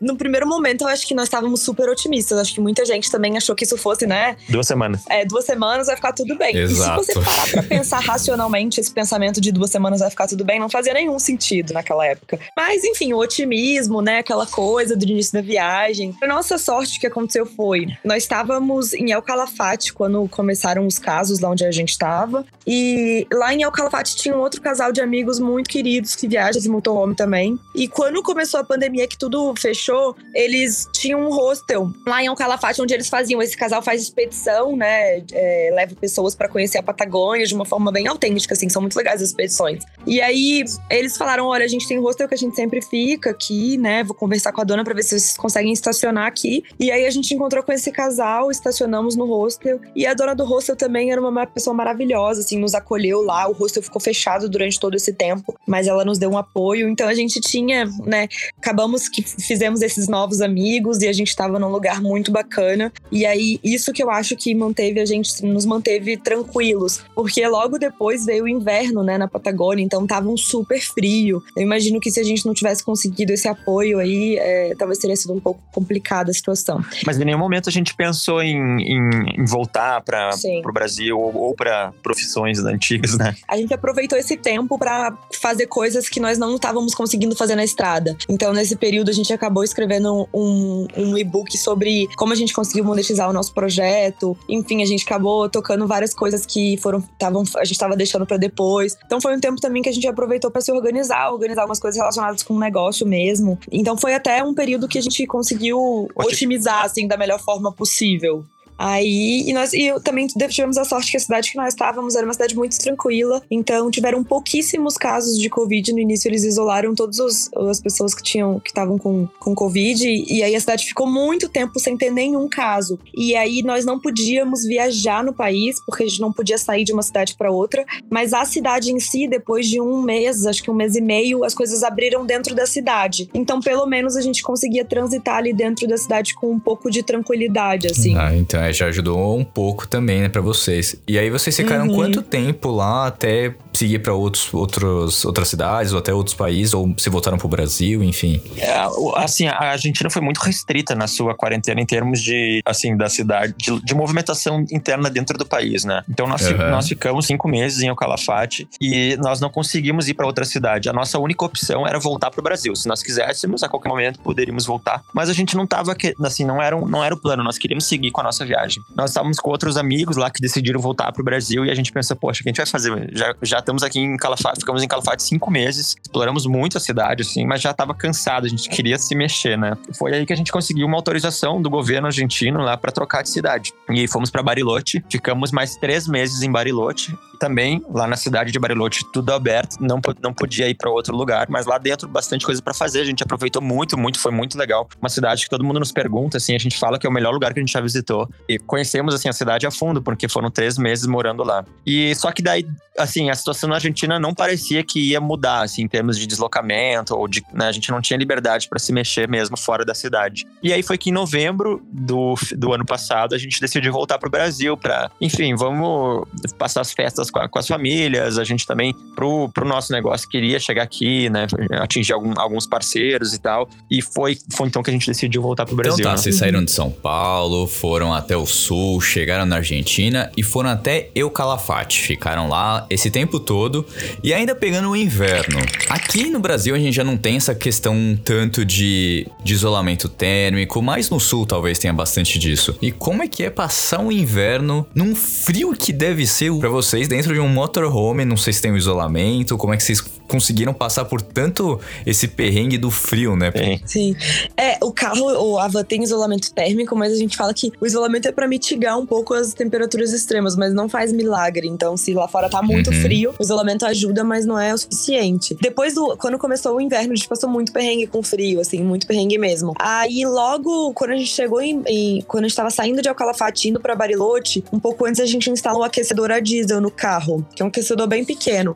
no primeiro momento eu acho que nós estávamos super otimistas. Acho que muita gente também achou que isso fosse, né? Duas semanas. É, duas semanas vai ficar tudo bem. Exato. E se você parar pra pensar racionalmente, esse pensamento de duas semanas vai ficar tudo bem, não fazia nenhum sentido naquela época. Mas, enfim, o otimismo, né? Aquela coisa do início da viagem. A nossa sorte, o que aconteceu foi: nós estávamos em El Calafate quando começaram os casos lá onde onde a gente estava. E lá em El Calafate tinha um outro casal de amigos muito queridos que viajam de motorhome também. E quando começou a pandemia, que tudo fechou, eles tinham um hostel lá em El Calafate, onde eles faziam. Esse casal faz expedição, né? É, leva pessoas para conhecer a Patagônia de uma forma bem autêntica, assim. São muito legais as expedições. E aí eles falaram: olha, a gente tem um hostel que a gente sempre fica aqui, né? Vou conversar com a dona para ver se vocês conseguem estacionar aqui. E aí a gente encontrou com esse casal, estacionamos no hostel. E a dona do hostel também era uma pessoa maravilhosa, assim, nos acolheu lá. O hostel ficou fechado durante todo esse tempo, mas ela nos deu um apoio. Então a gente tinha, né? Acabamos que fizemos esses novos amigos e a gente estava num lugar muito bacana. E aí, isso que eu acho que manteve a gente, nos manteve tranquilos. Porque logo depois veio o inverno, né, na Patagônia, então tava um super frio. Eu imagino que se a gente não tivesse conseguido esse apoio aí, é, talvez teria sido um pouco complicada a situação. Mas em nenhum momento a gente pensou em, em, em voltar para o Brasil ou, ou para profissões antigas, né? A gente aproveitou esse tempo para fazer coisas que nós não estávamos conseguindo fazer na estrada. Então, nesse período, a gente acabou escrevendo um, um e-book sobre como a gente conseguiu monetizar o nosso projeto. Enfim, a gente acabou tocando várias coisas que foram, tavam, a gente estava deixando para depois. Então, foi um tempo também que a gente aproveitou para se organizar, organizar algumas coisas relacionadas com o negócio mesmo. Então, foi até um período que a gente conseguiu otimizar, assim, da melhor forma possível. Aí, e nós e também tivemos a sorte que a cidade que nós estávamos era uma cidade muito tranquila, então tiveram pouquíssimos casos de Covid. No início, eles isolaram todas as pessoas que tinham que estavam com, com Covid, e aí a cidade ficou muito tempo sem ter nenhum caso. E aí nós não podíamos viajar no país, porque a gente não podia sair de uma cidade para outra, mas a cidade em si, depois de um mês, acho que um mês e meio, as coisas abriram dentro da cidade. Então, pelo menos, a gente conseguia transitar ali dentro da cidade com um pouco de tranquilidade, assim. Ah, então é já ajudou um pouco também, né, pra vocês. E aí vocês ficaram uhum. quanto tempo lá até seguir para outros, outros, outras cidades ou até outros países, ou se voltaram pro Brasil, enfim? É, assim, a Argentina foi muito restrita na sua quarentena em termos de, assim, da cidade, de, de movimentação interna dentro do país, né? Então nós, uhum. nós ficamos cinco meses em El Calafate e nós não conseguimos ir para outra cidade. A nossa única opção era voltar pro Brasil. Se nós quiséssemos, a qualquer momento poderíamos voltar. Mas a gente não tava, assim, não era, não era o plano. Nós queríamos seguir com a nossa viagem. Nós estávamos com outros amigos lá que decidiram voltar pro Brasil e a gente pensou, poxa, o que a gente vai fazer? Já, já estamos aqui em Calafate, ficamos em Calafate cinco meses, exploramos muito a cidade, assim, mas já estava cansado, a gente queria se mexer, né? Foi aí que a gente conseguiu uma autorização do governo argentino lá para trocar de cidade. E fomos para Bariloche, ficamos mais três meses em Bariloche. Também, lá na cidade de Bariloche, tudo aberto, não, não podia ir para outro lugar, mas lá dentro bastante coisa para fazer. A gente aproveitou muito, muito, foi muito legal. Uma cidade que todo mundo nos pergunta, assim, a gente fala que é o melhor lugar que a gente já visitou. E conhecemos, assim, a cidade a fundo, porque foram três meses morando lá. E só que daí, assim, a situação na Argentina não parecia que ia mudar, assim, em termos de deslocamento, ou de, né, a gente não tinha liberdade para se mexer mesmo fora da cidade. E aí foi que em novembro do, do ano passado a gente decidiu voltar pro Brasil para, enfim, vamos passar as festas com, a, com, as famílias, a gente também, pro, pro nosso negócio, queria chegar aqui, né? Atingir algum, alguns parceiros e tal. E foi, foi então que a gente decidiu voltar pro Brasil. Então tá, né? vocês saíram de São Paulo, foram até o sul, chegaram na Argentina e foram até Eucalafate. Ficaram lá esse tempo todo e ainda pegando o inverno. Aqui no Brasil a gente já não tem essa questão tanto de, de isolamento térmico, mas no sul talvez tenha bastante disso. E como é que é passar um inverno num frio que deve ser para vocês dentro de um motorhome, não sei se tem o um isolamento, como é que vocês conseguiram passar por tanto esse perrengue do frio, né? Sim. Sim. É, o carro, o Ava tem isolamento térmico, mas a gente fala que o isolamento é para mitigar um pouco as temperaturas extremas, mas não faz milagre. Então, se lá fora tá muito uhum. frio, o isolamento ajuda, mas não é o suficiente. Depois do quando começou o inverno, a gente passou muito perrengue com frio, assim, muito perrengue mesmo. Aí logo quando a gente chegou em, em quando a gente tava saindo de Alcalafate indo para Bariloche, um pouco antes a gente instalou o aquecedor a diesel no carro, que é um aquecedor bem pequeno.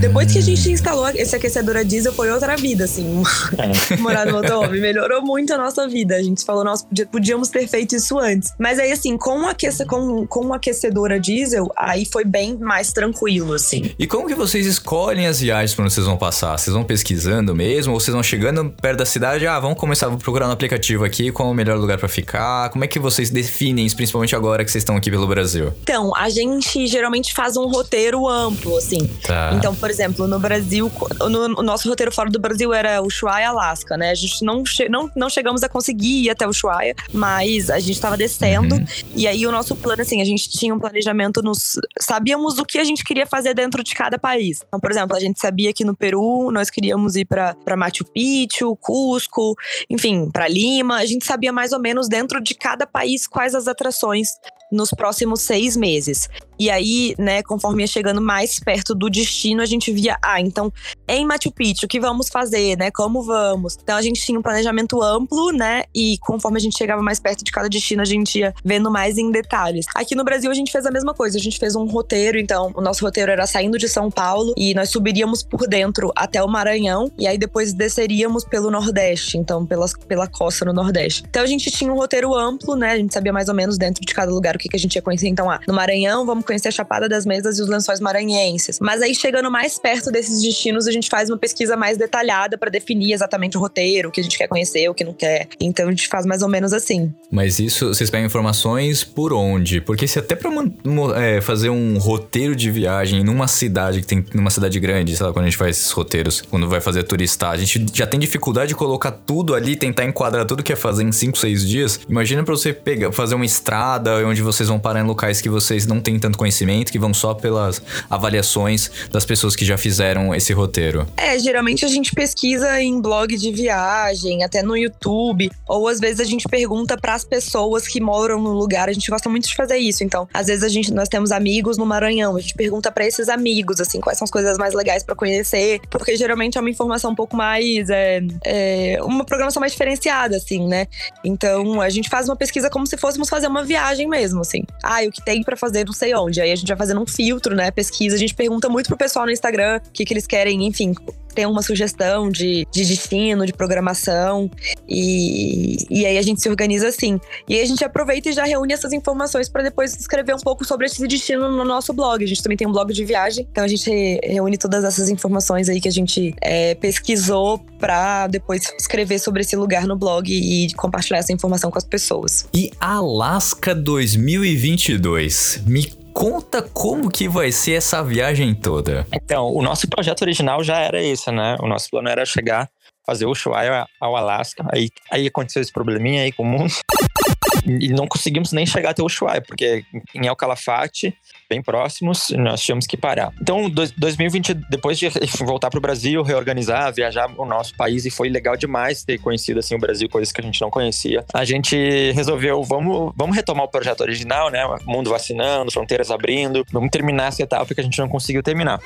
Depois que a gente instalou esse aquecedor a diesel, foi outra vida, assim. É. Morar no motorhome. Melhorou muito a nossa vida. A gente falou, nós podíamos ter feito isso antes. Mas aí, assim, com o, aquece, com, com aquecedor a diesel, aí foi bem mais tranquilo, assim. E como que vocês escolhem as viagens para onde vocês vão passar? Vocês vão pesquisando mesmo? Ou vocês vão chegando perto da cidade? Ah, vamos começar a procurar no aplicativo aqui qual é o melhor lugar para ficar? Como é que vocês definem isso, principalmente agora que vocês estão aqui pelo Brasil? Então, a gente geralmente faz um roteiro amplo, assim. Tá. Então, por exemplo, no Brasil, no, o nosso roteiro fora do Brasil era Ushuaia, Alasca, né? A gente não, che não, não chegamos a conseguir ir até Ushuaia, mas a gente tava descendo. Uhum. E aí o nosso plano, assim, a gente tinha um planejamento nos. Sabíamos o que a gente queria fazer dentro de cada país. Então, por exemplo, a gente sabia que no Peru nós queríamos ir para Machu Picchu, Cusco, enfim, para Lima. A gente sabia mais ou menos dentro de cada país quais as atrações nos próximos seis meses. E aí, né, conforme ia chegando mais perto do destino, a gente via, ah, então em Machu Picchu, o que vamos fazer, né? Como vamos? Então a gente tinha um planejamento amplo, né? E conforme a gente chegava mais perto de cada destino, a gente ia vendo mais em detalhes. Aqui no Brasil a gente fez a mesma coisa, a gente fez um roteiro, então o nosso roteiro era saindo de São Paulo e nós subiríamos por dentro até o Maranhão e aí depois desceríamos pelo Nordeste, então pela, pela costa no Nordeste. Então a gente tinha um roteiro amplo, né? A gente sabia mais ou menos dentro de cada lugar o que, que a gente ia conhecer. Então, ah, no Maranhão vamos conhecer a Chapada das Mesas e os Lençóis Maranhenses. Mas aí, chegando mais perto desses destinos, a gente faz uma pesquisa mais detalhada para definir exatamente o roteiro, o que a gente quer conhecer, o que não quer. Então, a gente faz mais ou menos assim. Mas isso, vocês pegam informações por onde? Porque se até pra é, fazer um roteiro de viagem numa cidade que tem numa cidade grande, lá, quando a gente faz esses roteiros, quando vai fazer turistar, a gente já tem dificuldade de colocar tudo ali, tentar enquadrar tudo que é fazer em 5, 6 dias. Imagina para você pegar, fazer uma estrada onde vocês vão parar em locais que vocês não têm tanto conhecimento, que vão só pelas avaliações das pessoas que já fizeram esse roteiro? É, geralmente a gente pesquisa em blog de viagem, até no YouTube, ou às vezes a gente pergunta para as pessoas que moram no lugar. A gente gosta muito de fazer isso. Então, às vezes a gente nós temos amigos no Maranhão, a gente pergunta para esses amigos assim, quais são as coisas mais legais para conhecer, porque geralmente é uma informação um pouco mais é, é, uma programação mais diferenciada assim, né? Então, a gente faz uma pesquisa como se fôssemos fazer uma viagem mesmo, assim. Ah, o que tem para fazer não sei onde. Aí a gente vai fazendo um filtro, né? Pesquisa. A gente pergunta muito pro pessoal no Instagram o que, que eles querem, enfim, tem uma sugestão de, de destino, de programação. E, e aí a gente se organiza assim. E aí a gente aproveita e já reúne essas informações para depois escrever um pouco sobre esse destino no nosso blog. A gente também tem um blog de viagem, então a gente reúne todas essas informações aí que a gente é, pesquisou para depois escrever sobre esse lugar no blog e compartilhar essa informação com as pessoas. E Alaska 2022, me conta como que vai ser essa viagem toda. Então, o nosso projeto original já era esse, né? O nosso plano era chegar, fazer o Ushuaia ao Alasca. Aí, aí aconteceu esse probleminha aí com o mundo. E não conseguimos nem chegar até o Ushuaia, porque em El Calafate, bem próximos, nós tínhamos que parar. Então, 2020, depois de voltar para o Brasil, reorganizar, viajar o nosso país, e foi legal demais ter conhecido assim o Brasil, coisas que a gente não conhecia. A gente resolveu, vamos, vamos retomar o projeto original, né? Mundo vacinando, fronteiras abrindo, vamos terminar essa etapa que a gente não conseguiu terminar.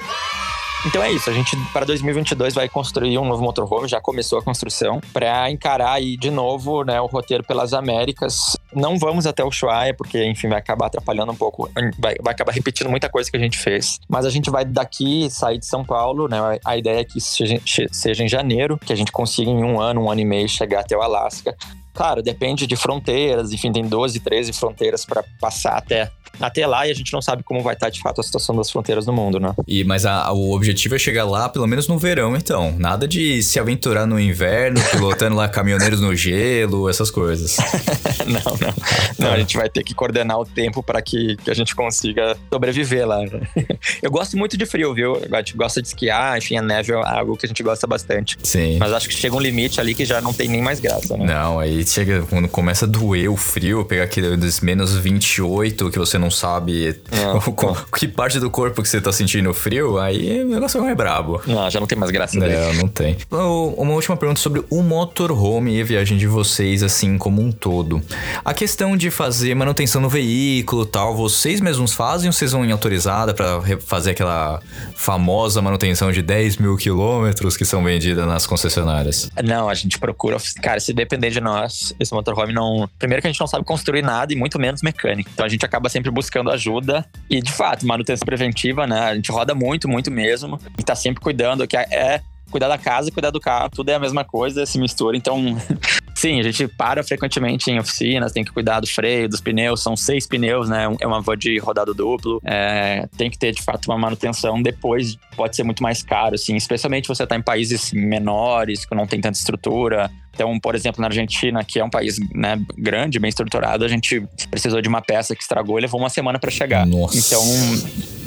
Então é isso, a gente para 2022 vai construir um novo motorhome, já começou a construção, para encarar aí de novo né, o roteiro pelas Américas. Não vamos até o Ushuaia, porque enfim vai acabar atrapalhando um pouco, vai, vai acabar repetindo muita coisa que a gente fez. Mas a gente vai daqui sair de São Paulo, né? A ideia é que seja, seja em janeiro, que a gente consiga em um ano, um ano e meio chegar até o Alasca. Claro, depende de fronteiras, enfim, tem 12, 13 fronteiras para passar até até lá e a gente não sabe como vai estar de fato a situação das fronteiras no mundo, né? E mas a, o objetivo é chegar lá pelo menos no verão, então. Nada de se aventurar no inverno, pilotando lá caminhoneiros no gelo, essas coisas. não, não. Não, a gente vai ter que coordenar o tempo para que, que a gente consiga sobreviver lá. Eu gosto muito de frio, viu? A gente gosta de esquiar, enfim, a neve é algo que a gente gosta bastante. Sim. Mas acho que chega um limite ali que já não tem nem mais graça, né? Não, aí chega quando começa a doer o frio, pegar aqueles menos 28 que você não sabe o, que parte do corpo que você tá sentindo frio, aí o negócio é brabo. Não, já não tem mais graça daí. Não, não tem. Uma última pergunta sobre o motorhome e a viagem de vocês, assim, como um todo. A questão de fazer manutenção no veículo tal, vocês mesmos fazem ou vocês vão em autorizada para fazer aquela famosa manutenção de 10 mil quilômetros que são vendidas nas concessionárias? Não, a gente procura. Cara, se depender de nós, esse motorhome não. Primeiro que a gente não sabe construir nada e muito menos mecânico. Então a gente acaba sempre buscando ajuda. E de fato, manutenção preventiva, né? A gente roda muito, muito mesmo. E tá sempre cuidando, que é cuidar da casa e cuidar do carro, tudo é a mesma coisa, se mistura. Então, sim, a gente para frequentemente em oficinas, tem que cuidar do freio, dos pneus, são seis pneus, né? É uma van de rodado duplo. É, tem que ter, de fato, uma manutenção. Depois pode ser muito mais caro, assim, especialmente você tá em países menores, que não tem tanta estrutura, Então, por exemplo, na Argentina, que é um país né, grande, bem estruturado, a gente precisou de uma peça que estragou e levou uma semana para chegar. Nossa. Então,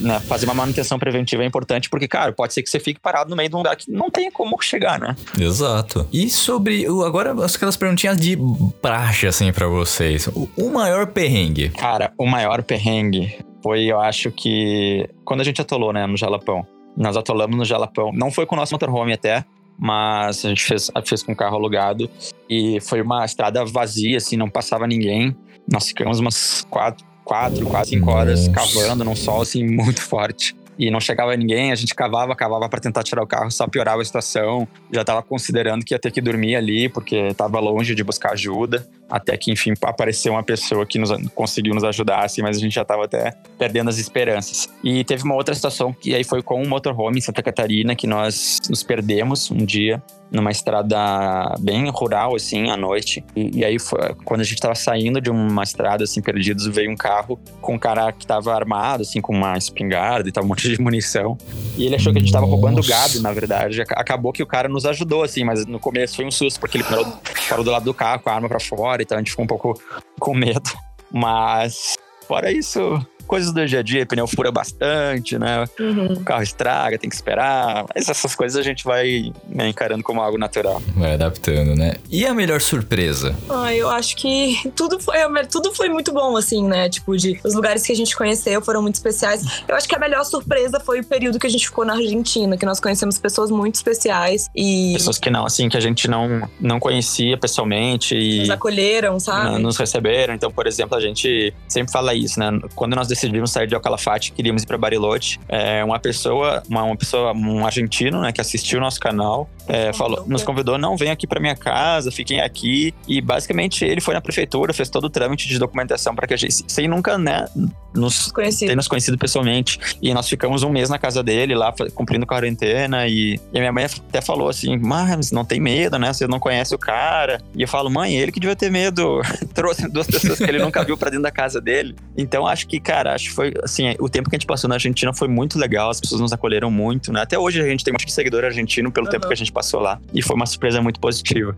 né, fazer uma manutenção preventiva é importante porque, cara, pode ser que você fique parado no meio de um lugar que não tem como chegar, né? Exato. E sobre. Agora, aquelas perguntinhas de praxe, assim, pra vocês. O, o maior perrengue. Cara, o maior perrengue foi, eu acho que, quando a gente atolou, né, no Jalapão. Nós atolamos no Jalapão. Não foi com o nosso motorhome até, mas a gente fez, fez com o carro alugado. E foi uma estrada vazia, assim, não passava ninguém. Nós ficamos umas quatro, quatro quase cinco horas Nossa. cavando num sol, assim, muito forte. E não chegava ninguém, a gente cavava, cavava para tentar tirar o carro, só piorava a situação. Já tava considerando que ia ter que dormir ali, porque tava longe de buscar ajuda. Até que, enfim, apareceu uma pessoa que nos, conseguiu nos ajudar, assim, mas a gente já tava até perdendo as esperanças. E teve uma outra situação que aí foi com um motorhome em Santa Catarina, que nós nos perdemos um dia numa estrada bem rural, assim, à noite. E, e aí, foi, quando a gente tava saindo de uma estrada, assim, perdidos, veio um carro com um cara que tava armado, assim, com uma espingarda e tal, um monte de munição. E ele achou que a gente tava roubando Nossa. gado, na verdade. Ac- Acabou que o cara nos ajudou, assim, mas no começo foi um susto, porque ele parou, parou do lado do carro com a arma pra fora, então a gente ficou um pouco com medo. Mas, fora isso, coisas do dia a dia, pneu fura bastante, né? Uhum. O carro estraga, tem que esperar. Mas essas coisas a gente vai né, encarando como algo natural. Vai adaptando, né? E a melhor surpresa? Ah, eu acho que tudo foi, tudo foi muito bom, assim, né? Tipo, de os lugares que a gente conheceu foram muito especiais. Eu acho que a melhor surpresa foi o período que a gente ficou na Argentina, que nós conhecemos pessoas muito especiais e Pessoas que não, assim, que a gente não, não conhecia pessoalmente e nos acolheram, sabe? né, nos receberam. Então, por exemplo, a gente sempre fala isso, né? Quando nós decidimos sair de Alcalafate, queríamos ir para Bariloche, é, uma pessoa, uma, uma pessoa, um argentino, né, que assistiu o nosso canal, é, falou, nos convidou, não, vem aqui para minha casa, fiquem aqui. E basicamente ele foi na prefeitura, fez todo o trâmite de documentação para que a gente, sem nunca, né, nos ter Conhecido. nos conhecido pessoalmente. E nós ficamos um mês na casa dele, lá, cumprindo quarentena. E, e a minha mãe até falou assim: Mas não tem medo, né? Você não conhece o cara. E eu falo, mãe, ele que devia ter medo. Trouxe duas pessoas que ele nunca viu pra dentro da casa dele. Então acho que, cara, acho que foi assim: o tempo que a gente passou na Argentina foi muito legal. As pessoas nos acolheram muito, né? Até hoje a gente tem um monte de seguidor argentino pelo Aham. tempo que a gente passou lá. E foi uma surpresa muito positiva.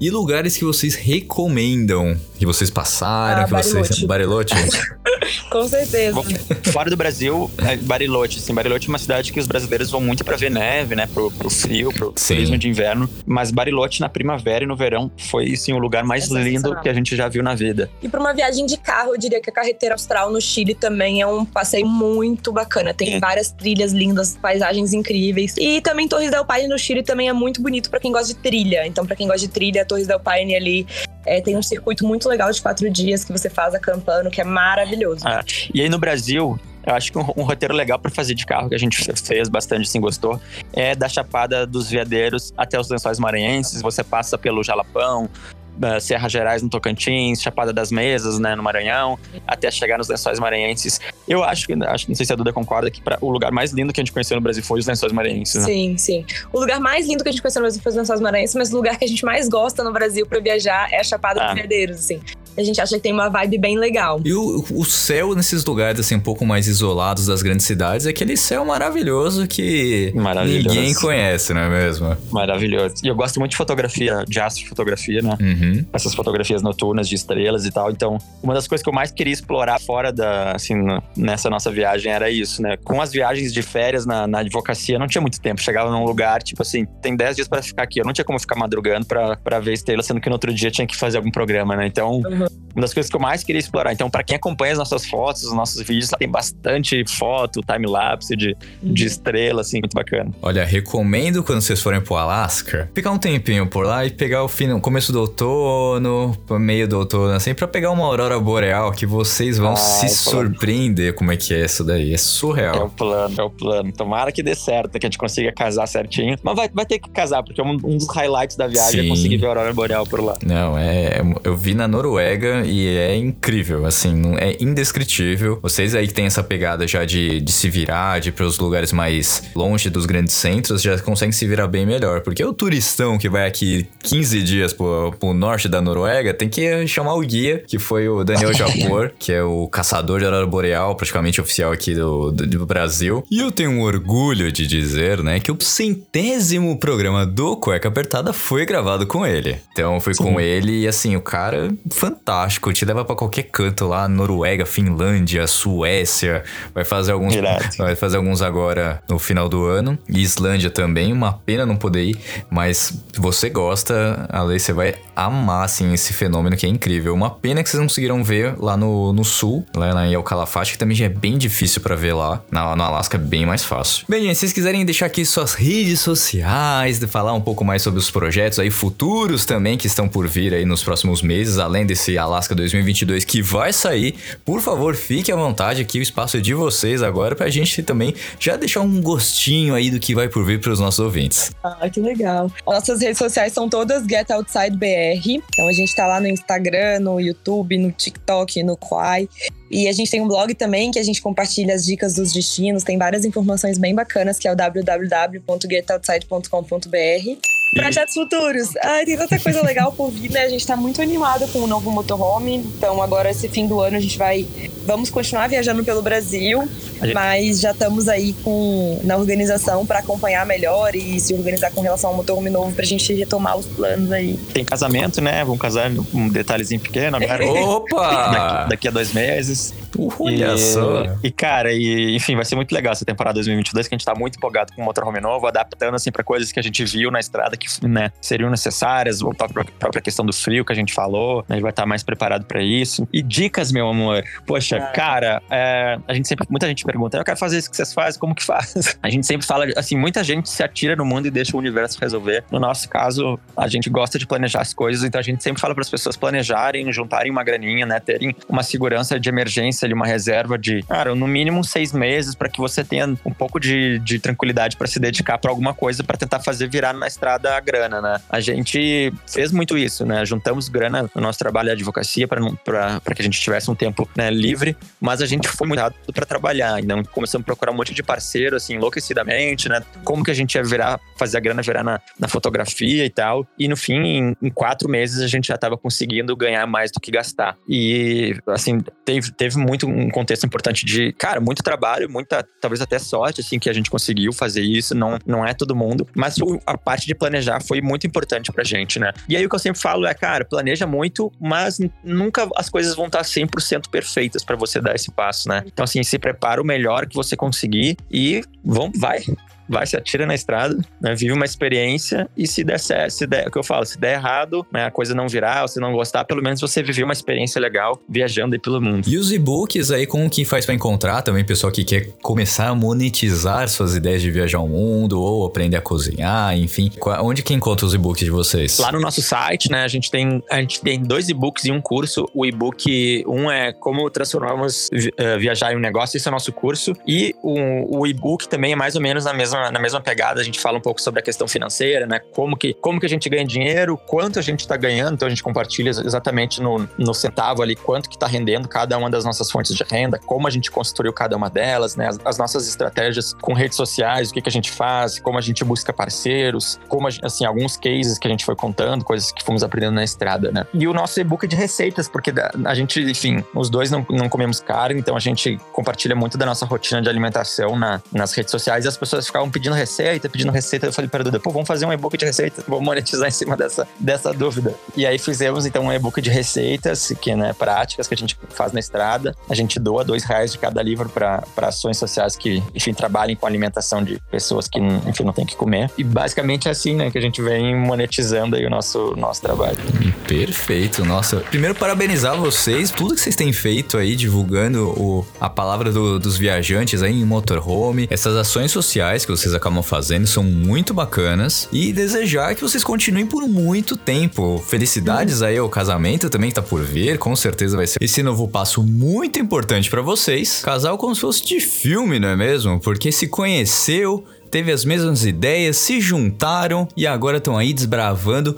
E lugares que vocês recomendam? Que vocês passaram, Ah, que vocês. Bariloche? Com certeza. Bom, Fora do Brasil, é Bariloche. Assim, Bariloche é uma cidade que os brasileiros vão muito pra ver neve, né? Pro, pro frio, pro Sim. turismo de inverno. Mas Bariloche na primavera e no verão foi, assim, o lugar mais É lindo que a gente já viu na vida. E para uma viagem de carro, eu diria que a carretera austral no Chile também é um passeio muito bacana. Tem Sim. várias trilhas lindas, paisagens incríveis. E também Torres del Paine no Chile também é muito bonito para quem gosta de trilha. Então, para quem gosta de trilha, Torres del Paine ali é, tem um circuito muito legal de quatro dias que você faz acampando, que é maravilhoso. Ah, E aí no Brasil, eu acho que um, um roteiro legal pra fazer de carro, que a gente fez bastante, assim, gostou, é da Chapada dos Veadeiros até os Lençóis Maranhenses. Você passa pelo Jalapão, da Serra Gerais no Tocantins, Chapada das Mesas, né, no Maranhão, até chegar nos Lençóis Maranhenses. Eu acho que, acho, não sei se a Duda concorda, que pra, o lugar mais lindo que a gente conheceu no Brasil foi os Lençóis Maranhenses, né? Sim, sim. O lugar mais lindo que a gente conheceu no Brasil foi os Lençóis Maranhenses, mas o lugar que a gente mais gosta no Brasil para viajar é a Chapada Ah. dos Veadeiros, assim. A gente acha que tem uma vibe bem legal. E o, o céu nesses lugares, assim, um pouco mais isolados das grandes cidades, é aquele céu maravilhoso que Maravilhoso. ninguém conhece, não é mesmo? Maravilhoso. E eu gosto muito de fotografia, de astrofotografia, né? Uhum. essas fotografias noturnas de estrelas e tal. Então, uma das coisas que eu mais queria explorar fora da, assim, nessa nossa viagem era isso, né? Com as viagens de férias na, na advocacia, não tinha muito tempo. Chegava num lugar, tipo assim, tem 10 dias pra ficar aqui. Eu não tinha como ficar madrugando pra, pra ver estrelas, sendo que no outro dia tinha que fazer algum programa, né? Então, Uhum. Uma das coisas que eu mais queria explorar. Então, pra quem acompanha as nossas fotos, os nossos vídeos, lá tem bastante foto, time-lapse de, de estrela, assim, muito bacana. Olha, recomendo quando vocês forem pro Alasca, ficar um tempinho por lá e pegar o fim, começo do outono, meio do outono, assim, pra pegar uma aurora boreal que vocês vão Ah, se é surpreender como é que é isso daí. É É surreal. o plano, é o plano. Tomara que dê certo, que a gente consiga casar certinho. Mas vai, vai ter que casar, porque um, um dos highlights da viagem Sim. é conseguir ver a Aurora Boreal por lá. Não, é. Eu vi na Noruega e é incrível, assim, é indescritível. Vocês aí que tem essa pegada já de, de se virar, de ir para os lugares mais longe dos grandes centros, já conseguem se virar bem melhor. Porque o turistão que vai aqui 15 dias pro, pro norte da Noruega tem que chamar o guia, que foi o Daniel Japor, que é o caçador de aurora boreal, praticamente oficial aqui do, do, do Brasil. E eu tenho um orgulho de dizer, né, que o centésimo programa do Cueca Apertada foi gravado com ele. Então foi Sim. com ele e assim, o cara fantástico, te leva para qualquer canto lá, Noruega, Finlândia, Suécia, vai fazer alguns vai fazer alguns agora no final do ano. E Islândia também, uma pena não poder ir, mas você gosta, Ale, você vai amar assim esse fenômeno que é incrível. Uma pena que vocês não conseguiram ver lá no, no sul, lá em El Calafate, que também já é bem difícil para ver lá. Na, no Alasca é bem mais fácil. Bem, gente, se vocês quiserem deixar aqui suas redes sociais, de falar um pouco mais sobre os projetos aí futuros também que estão por vir aí nos próximos meses, além desse Alasca 2022 que vai sair, por favor, fique à vontade aqui, o espaço é de vocês agora pra gente também já deixar um gostinho aí do que vai por vir para os nossos ouvintes. Ah, que legal. Nossas redes sociais são todas Get Outside BR. Então a gente tá lá no Instagram, no YouTube, no TikTok, no Quai. E a gente tem um blog também que a gente compartilha as dicas dos destinos, tem várias informações bem bacanas, que é o www.getoutside.com.br. Projetos futuros. Ai, tem tanta coisa legal por vir, né? A gente tá muito animado com o novo motorhome. Então, agora, esse fim do ano, a gente vai. Vamos continuar viajando pelo Brasil, gente... mas já estamos aí com na organização para acompanhar melhor e se organizar com relação ao motorhome novo pra gente retomar os planos aí. Tem casamento, né? Vamos casar um detalhezinho pequeno agora. Opa! Daqui, daqui a dois meses. Olha e, só. E, cara, e, enfim, vai ser muito legal essa temporada 2022, que a gente tá muito empolgado com o motorhome novo, adaptando, assim, pra coisas que a gente viu na estrada que, né, seriam necessárias, a própria questão do frio que a gente falou, né, a gente vai estar tá mais preparado para isso. E dicas, meu amor. Poxa, é. cara, é, a gente sempre, muita gente pergunta, eu quero fazer isso que vocês fazem, como que faz? A gente sempre fala, assim, muita gente se atira no mundo e deixa o universo resolver. No nosso caso, a gente gosta de planejar as coisas, então a gente sempre fala para as pessoas planejarem, juntarem uma graninha, né, terem uma segurança de emergência ali, uma reserva de, cara, no mínimo seis meses para que você tenha um pouco de, de tranquilidade para se dedicar para alguma coisa para tentar fazer virar na estrada a grana, né? A gente fez muito isso, né? Juntamos grana no nosso trabalho de advocacia para que a gente tivesse um tempo né, livre, mas a gente foi muito rápido para trabalhar, então começamos a procurar um monte de parceiro, assim, enlouquecidamente, né? Como que a gente ia virar, fazer a grana virar na, na fotografia e tal. E no fim, em, em quatro meses, a gente já estava conseguindo ganhar mais do que gastar. E, assim, teve, teve muito um contexto importante de, cara, muito trabalho, muita, talvez até sorte, assim, que a gente conseguiu fazer isso. Não, não é todo mundo, mas a parte de planejar foi muito importante pra gente, né? E aí o que eu sempre falo é, cara, planeja muito, mas nunca as coisas vão estar 100% perfeitas para você dar esse passo, né? Então, assim, se prepara o melhor que você conseguir e vamos, vai vai, se atira na estrada, né, vive uma experiência e se der certo, se der, é o que eu falo, se der errado, né, a coisa não virar, ou se não gostar, pelo menos você viveu uma experiência legal viajando aí pelo mundo. E os e-books aí, como que faz para encontrar também pessoal que quer começar a monetizar suas ideias de viajar ao mundo ou aprender a cozinhar, enfim, onde que encontra os e-books de vocês? Lá no nosso site, né, a gente tem, a gente tem dois e-books e um curso. O e-book, um é como transformamos uh, viajar em um negócio, esse é o nosso curso, e o, o e-book também é mais ou menos na mesma mesma, na mesma pegada, a gente fala um pouco sobre a questão financeira, né? Como que, como que a gente ganha dinheiro, quanto a gente está ganhando, então a gente compartilha exatamente no, no centavo ali quanto que está rendendo cada uma das nossas fontes de renda, como a gente construiu cada uma delas, né? As, as nossas estratégias com redes sociais, o que, que a gente faz, como a gente busca parceiros, como, a, assim, alguns cases que a gente foi contando, coisas que fomos aprendendo na estrada, né? E o nosso e-book é de receitas, porque a gente, enfim, os dois não, não comemos carne, então a gente compartilha muito da nossa rotina de alimentação na, nas redes sociais e as pessoas ficavam pedindo receita, pedindo receita. Eu falei para Duda, pô, vamos fazer um e-book de receita, vamos monetizar em cima dessa, dessa dúvida. E aí fizemos então um e-book de receitas, que né, práticas que a gente faz na estrada. A gente doa dois reais de cada livro para ações sociais que, enfim, trabalhem com alimentação de pessoas que, enfim, não tem que comer. E basicamente é assim, né, que a gente vem monetizando aí o nosso, nosso trabalho. Perfeito, nossa. Primeiro, parabenizar vocês, tudo que vocês têm feito aí, divulgando o, a palavra do, dos viajantes aí em motorhome, essas ações sociais que vocês acabam fazendo são muito bacanas e desejar que vocês continuem por muito tempo. Felicidades aí ao casamento também que tá por vir, com certeza vai ser esse novo passo muito importante para vocês. Casal como se fosse de filme, não é mesmo? Porque se conheceu, teve as mesmas ideias, se juntaram e agora estão aí desbravando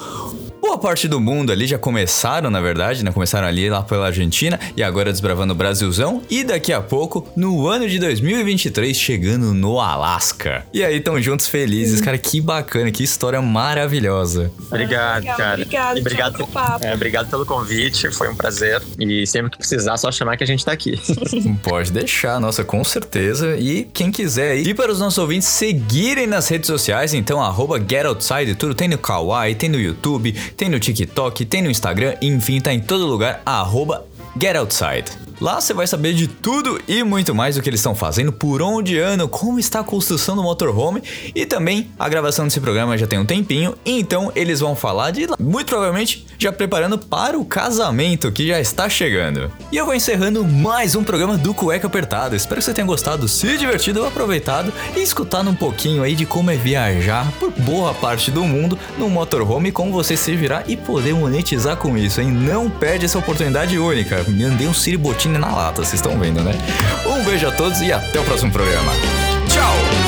boa parte do mundo ali já começaram, na verdade, né? Começaram ali lá pela Argentina e agora desbravando o Brasilzão. E daqui a pouco, no ano de 2023, chegando no Alasca. E aí estão juntos felizes, cara. Que bacana, que história maravilhosa. Obrigado, cara. obrigado, obrigado, tchau, pelo papo. é, obrigado pelo convite, foi um prazer. E sempre que precisar, só chamar que a gente tá aqui. Pode deixar, nossa, com certeza. E quem quiser aí. E para os nossos ouvintes seguirem nas redes sociais, então, arroba GetOutside, tudo tem no Kawaii, tem no YouTube, tem no TikTok, tem no Instagram, enfim, tá em todo lugar, arroba GetOutside. Lá você vai saber de tudo e muito mais do que eles estão fazendo, por onde andam, como está a construção do motorhome e também a gravação desse programa já tem um tempinho, então eles vão falar de lá, muito provavelmente já preparando para o casamento que já está chegando. E eu vou encerrando mais um programa do Cueca Apertada. Espero que você tenha gostado, se divertido, aproveitado e escutado um pouquinho aí de como é viajar por boa parte do mundo no motorhome, como você se virar e poder monetizar com isso, hein? Não perde essa oportunidade única. Me andei um siribotine na lata, vocês estão vendo, né? Um beijo a todos e até o próximo programa. Tchau!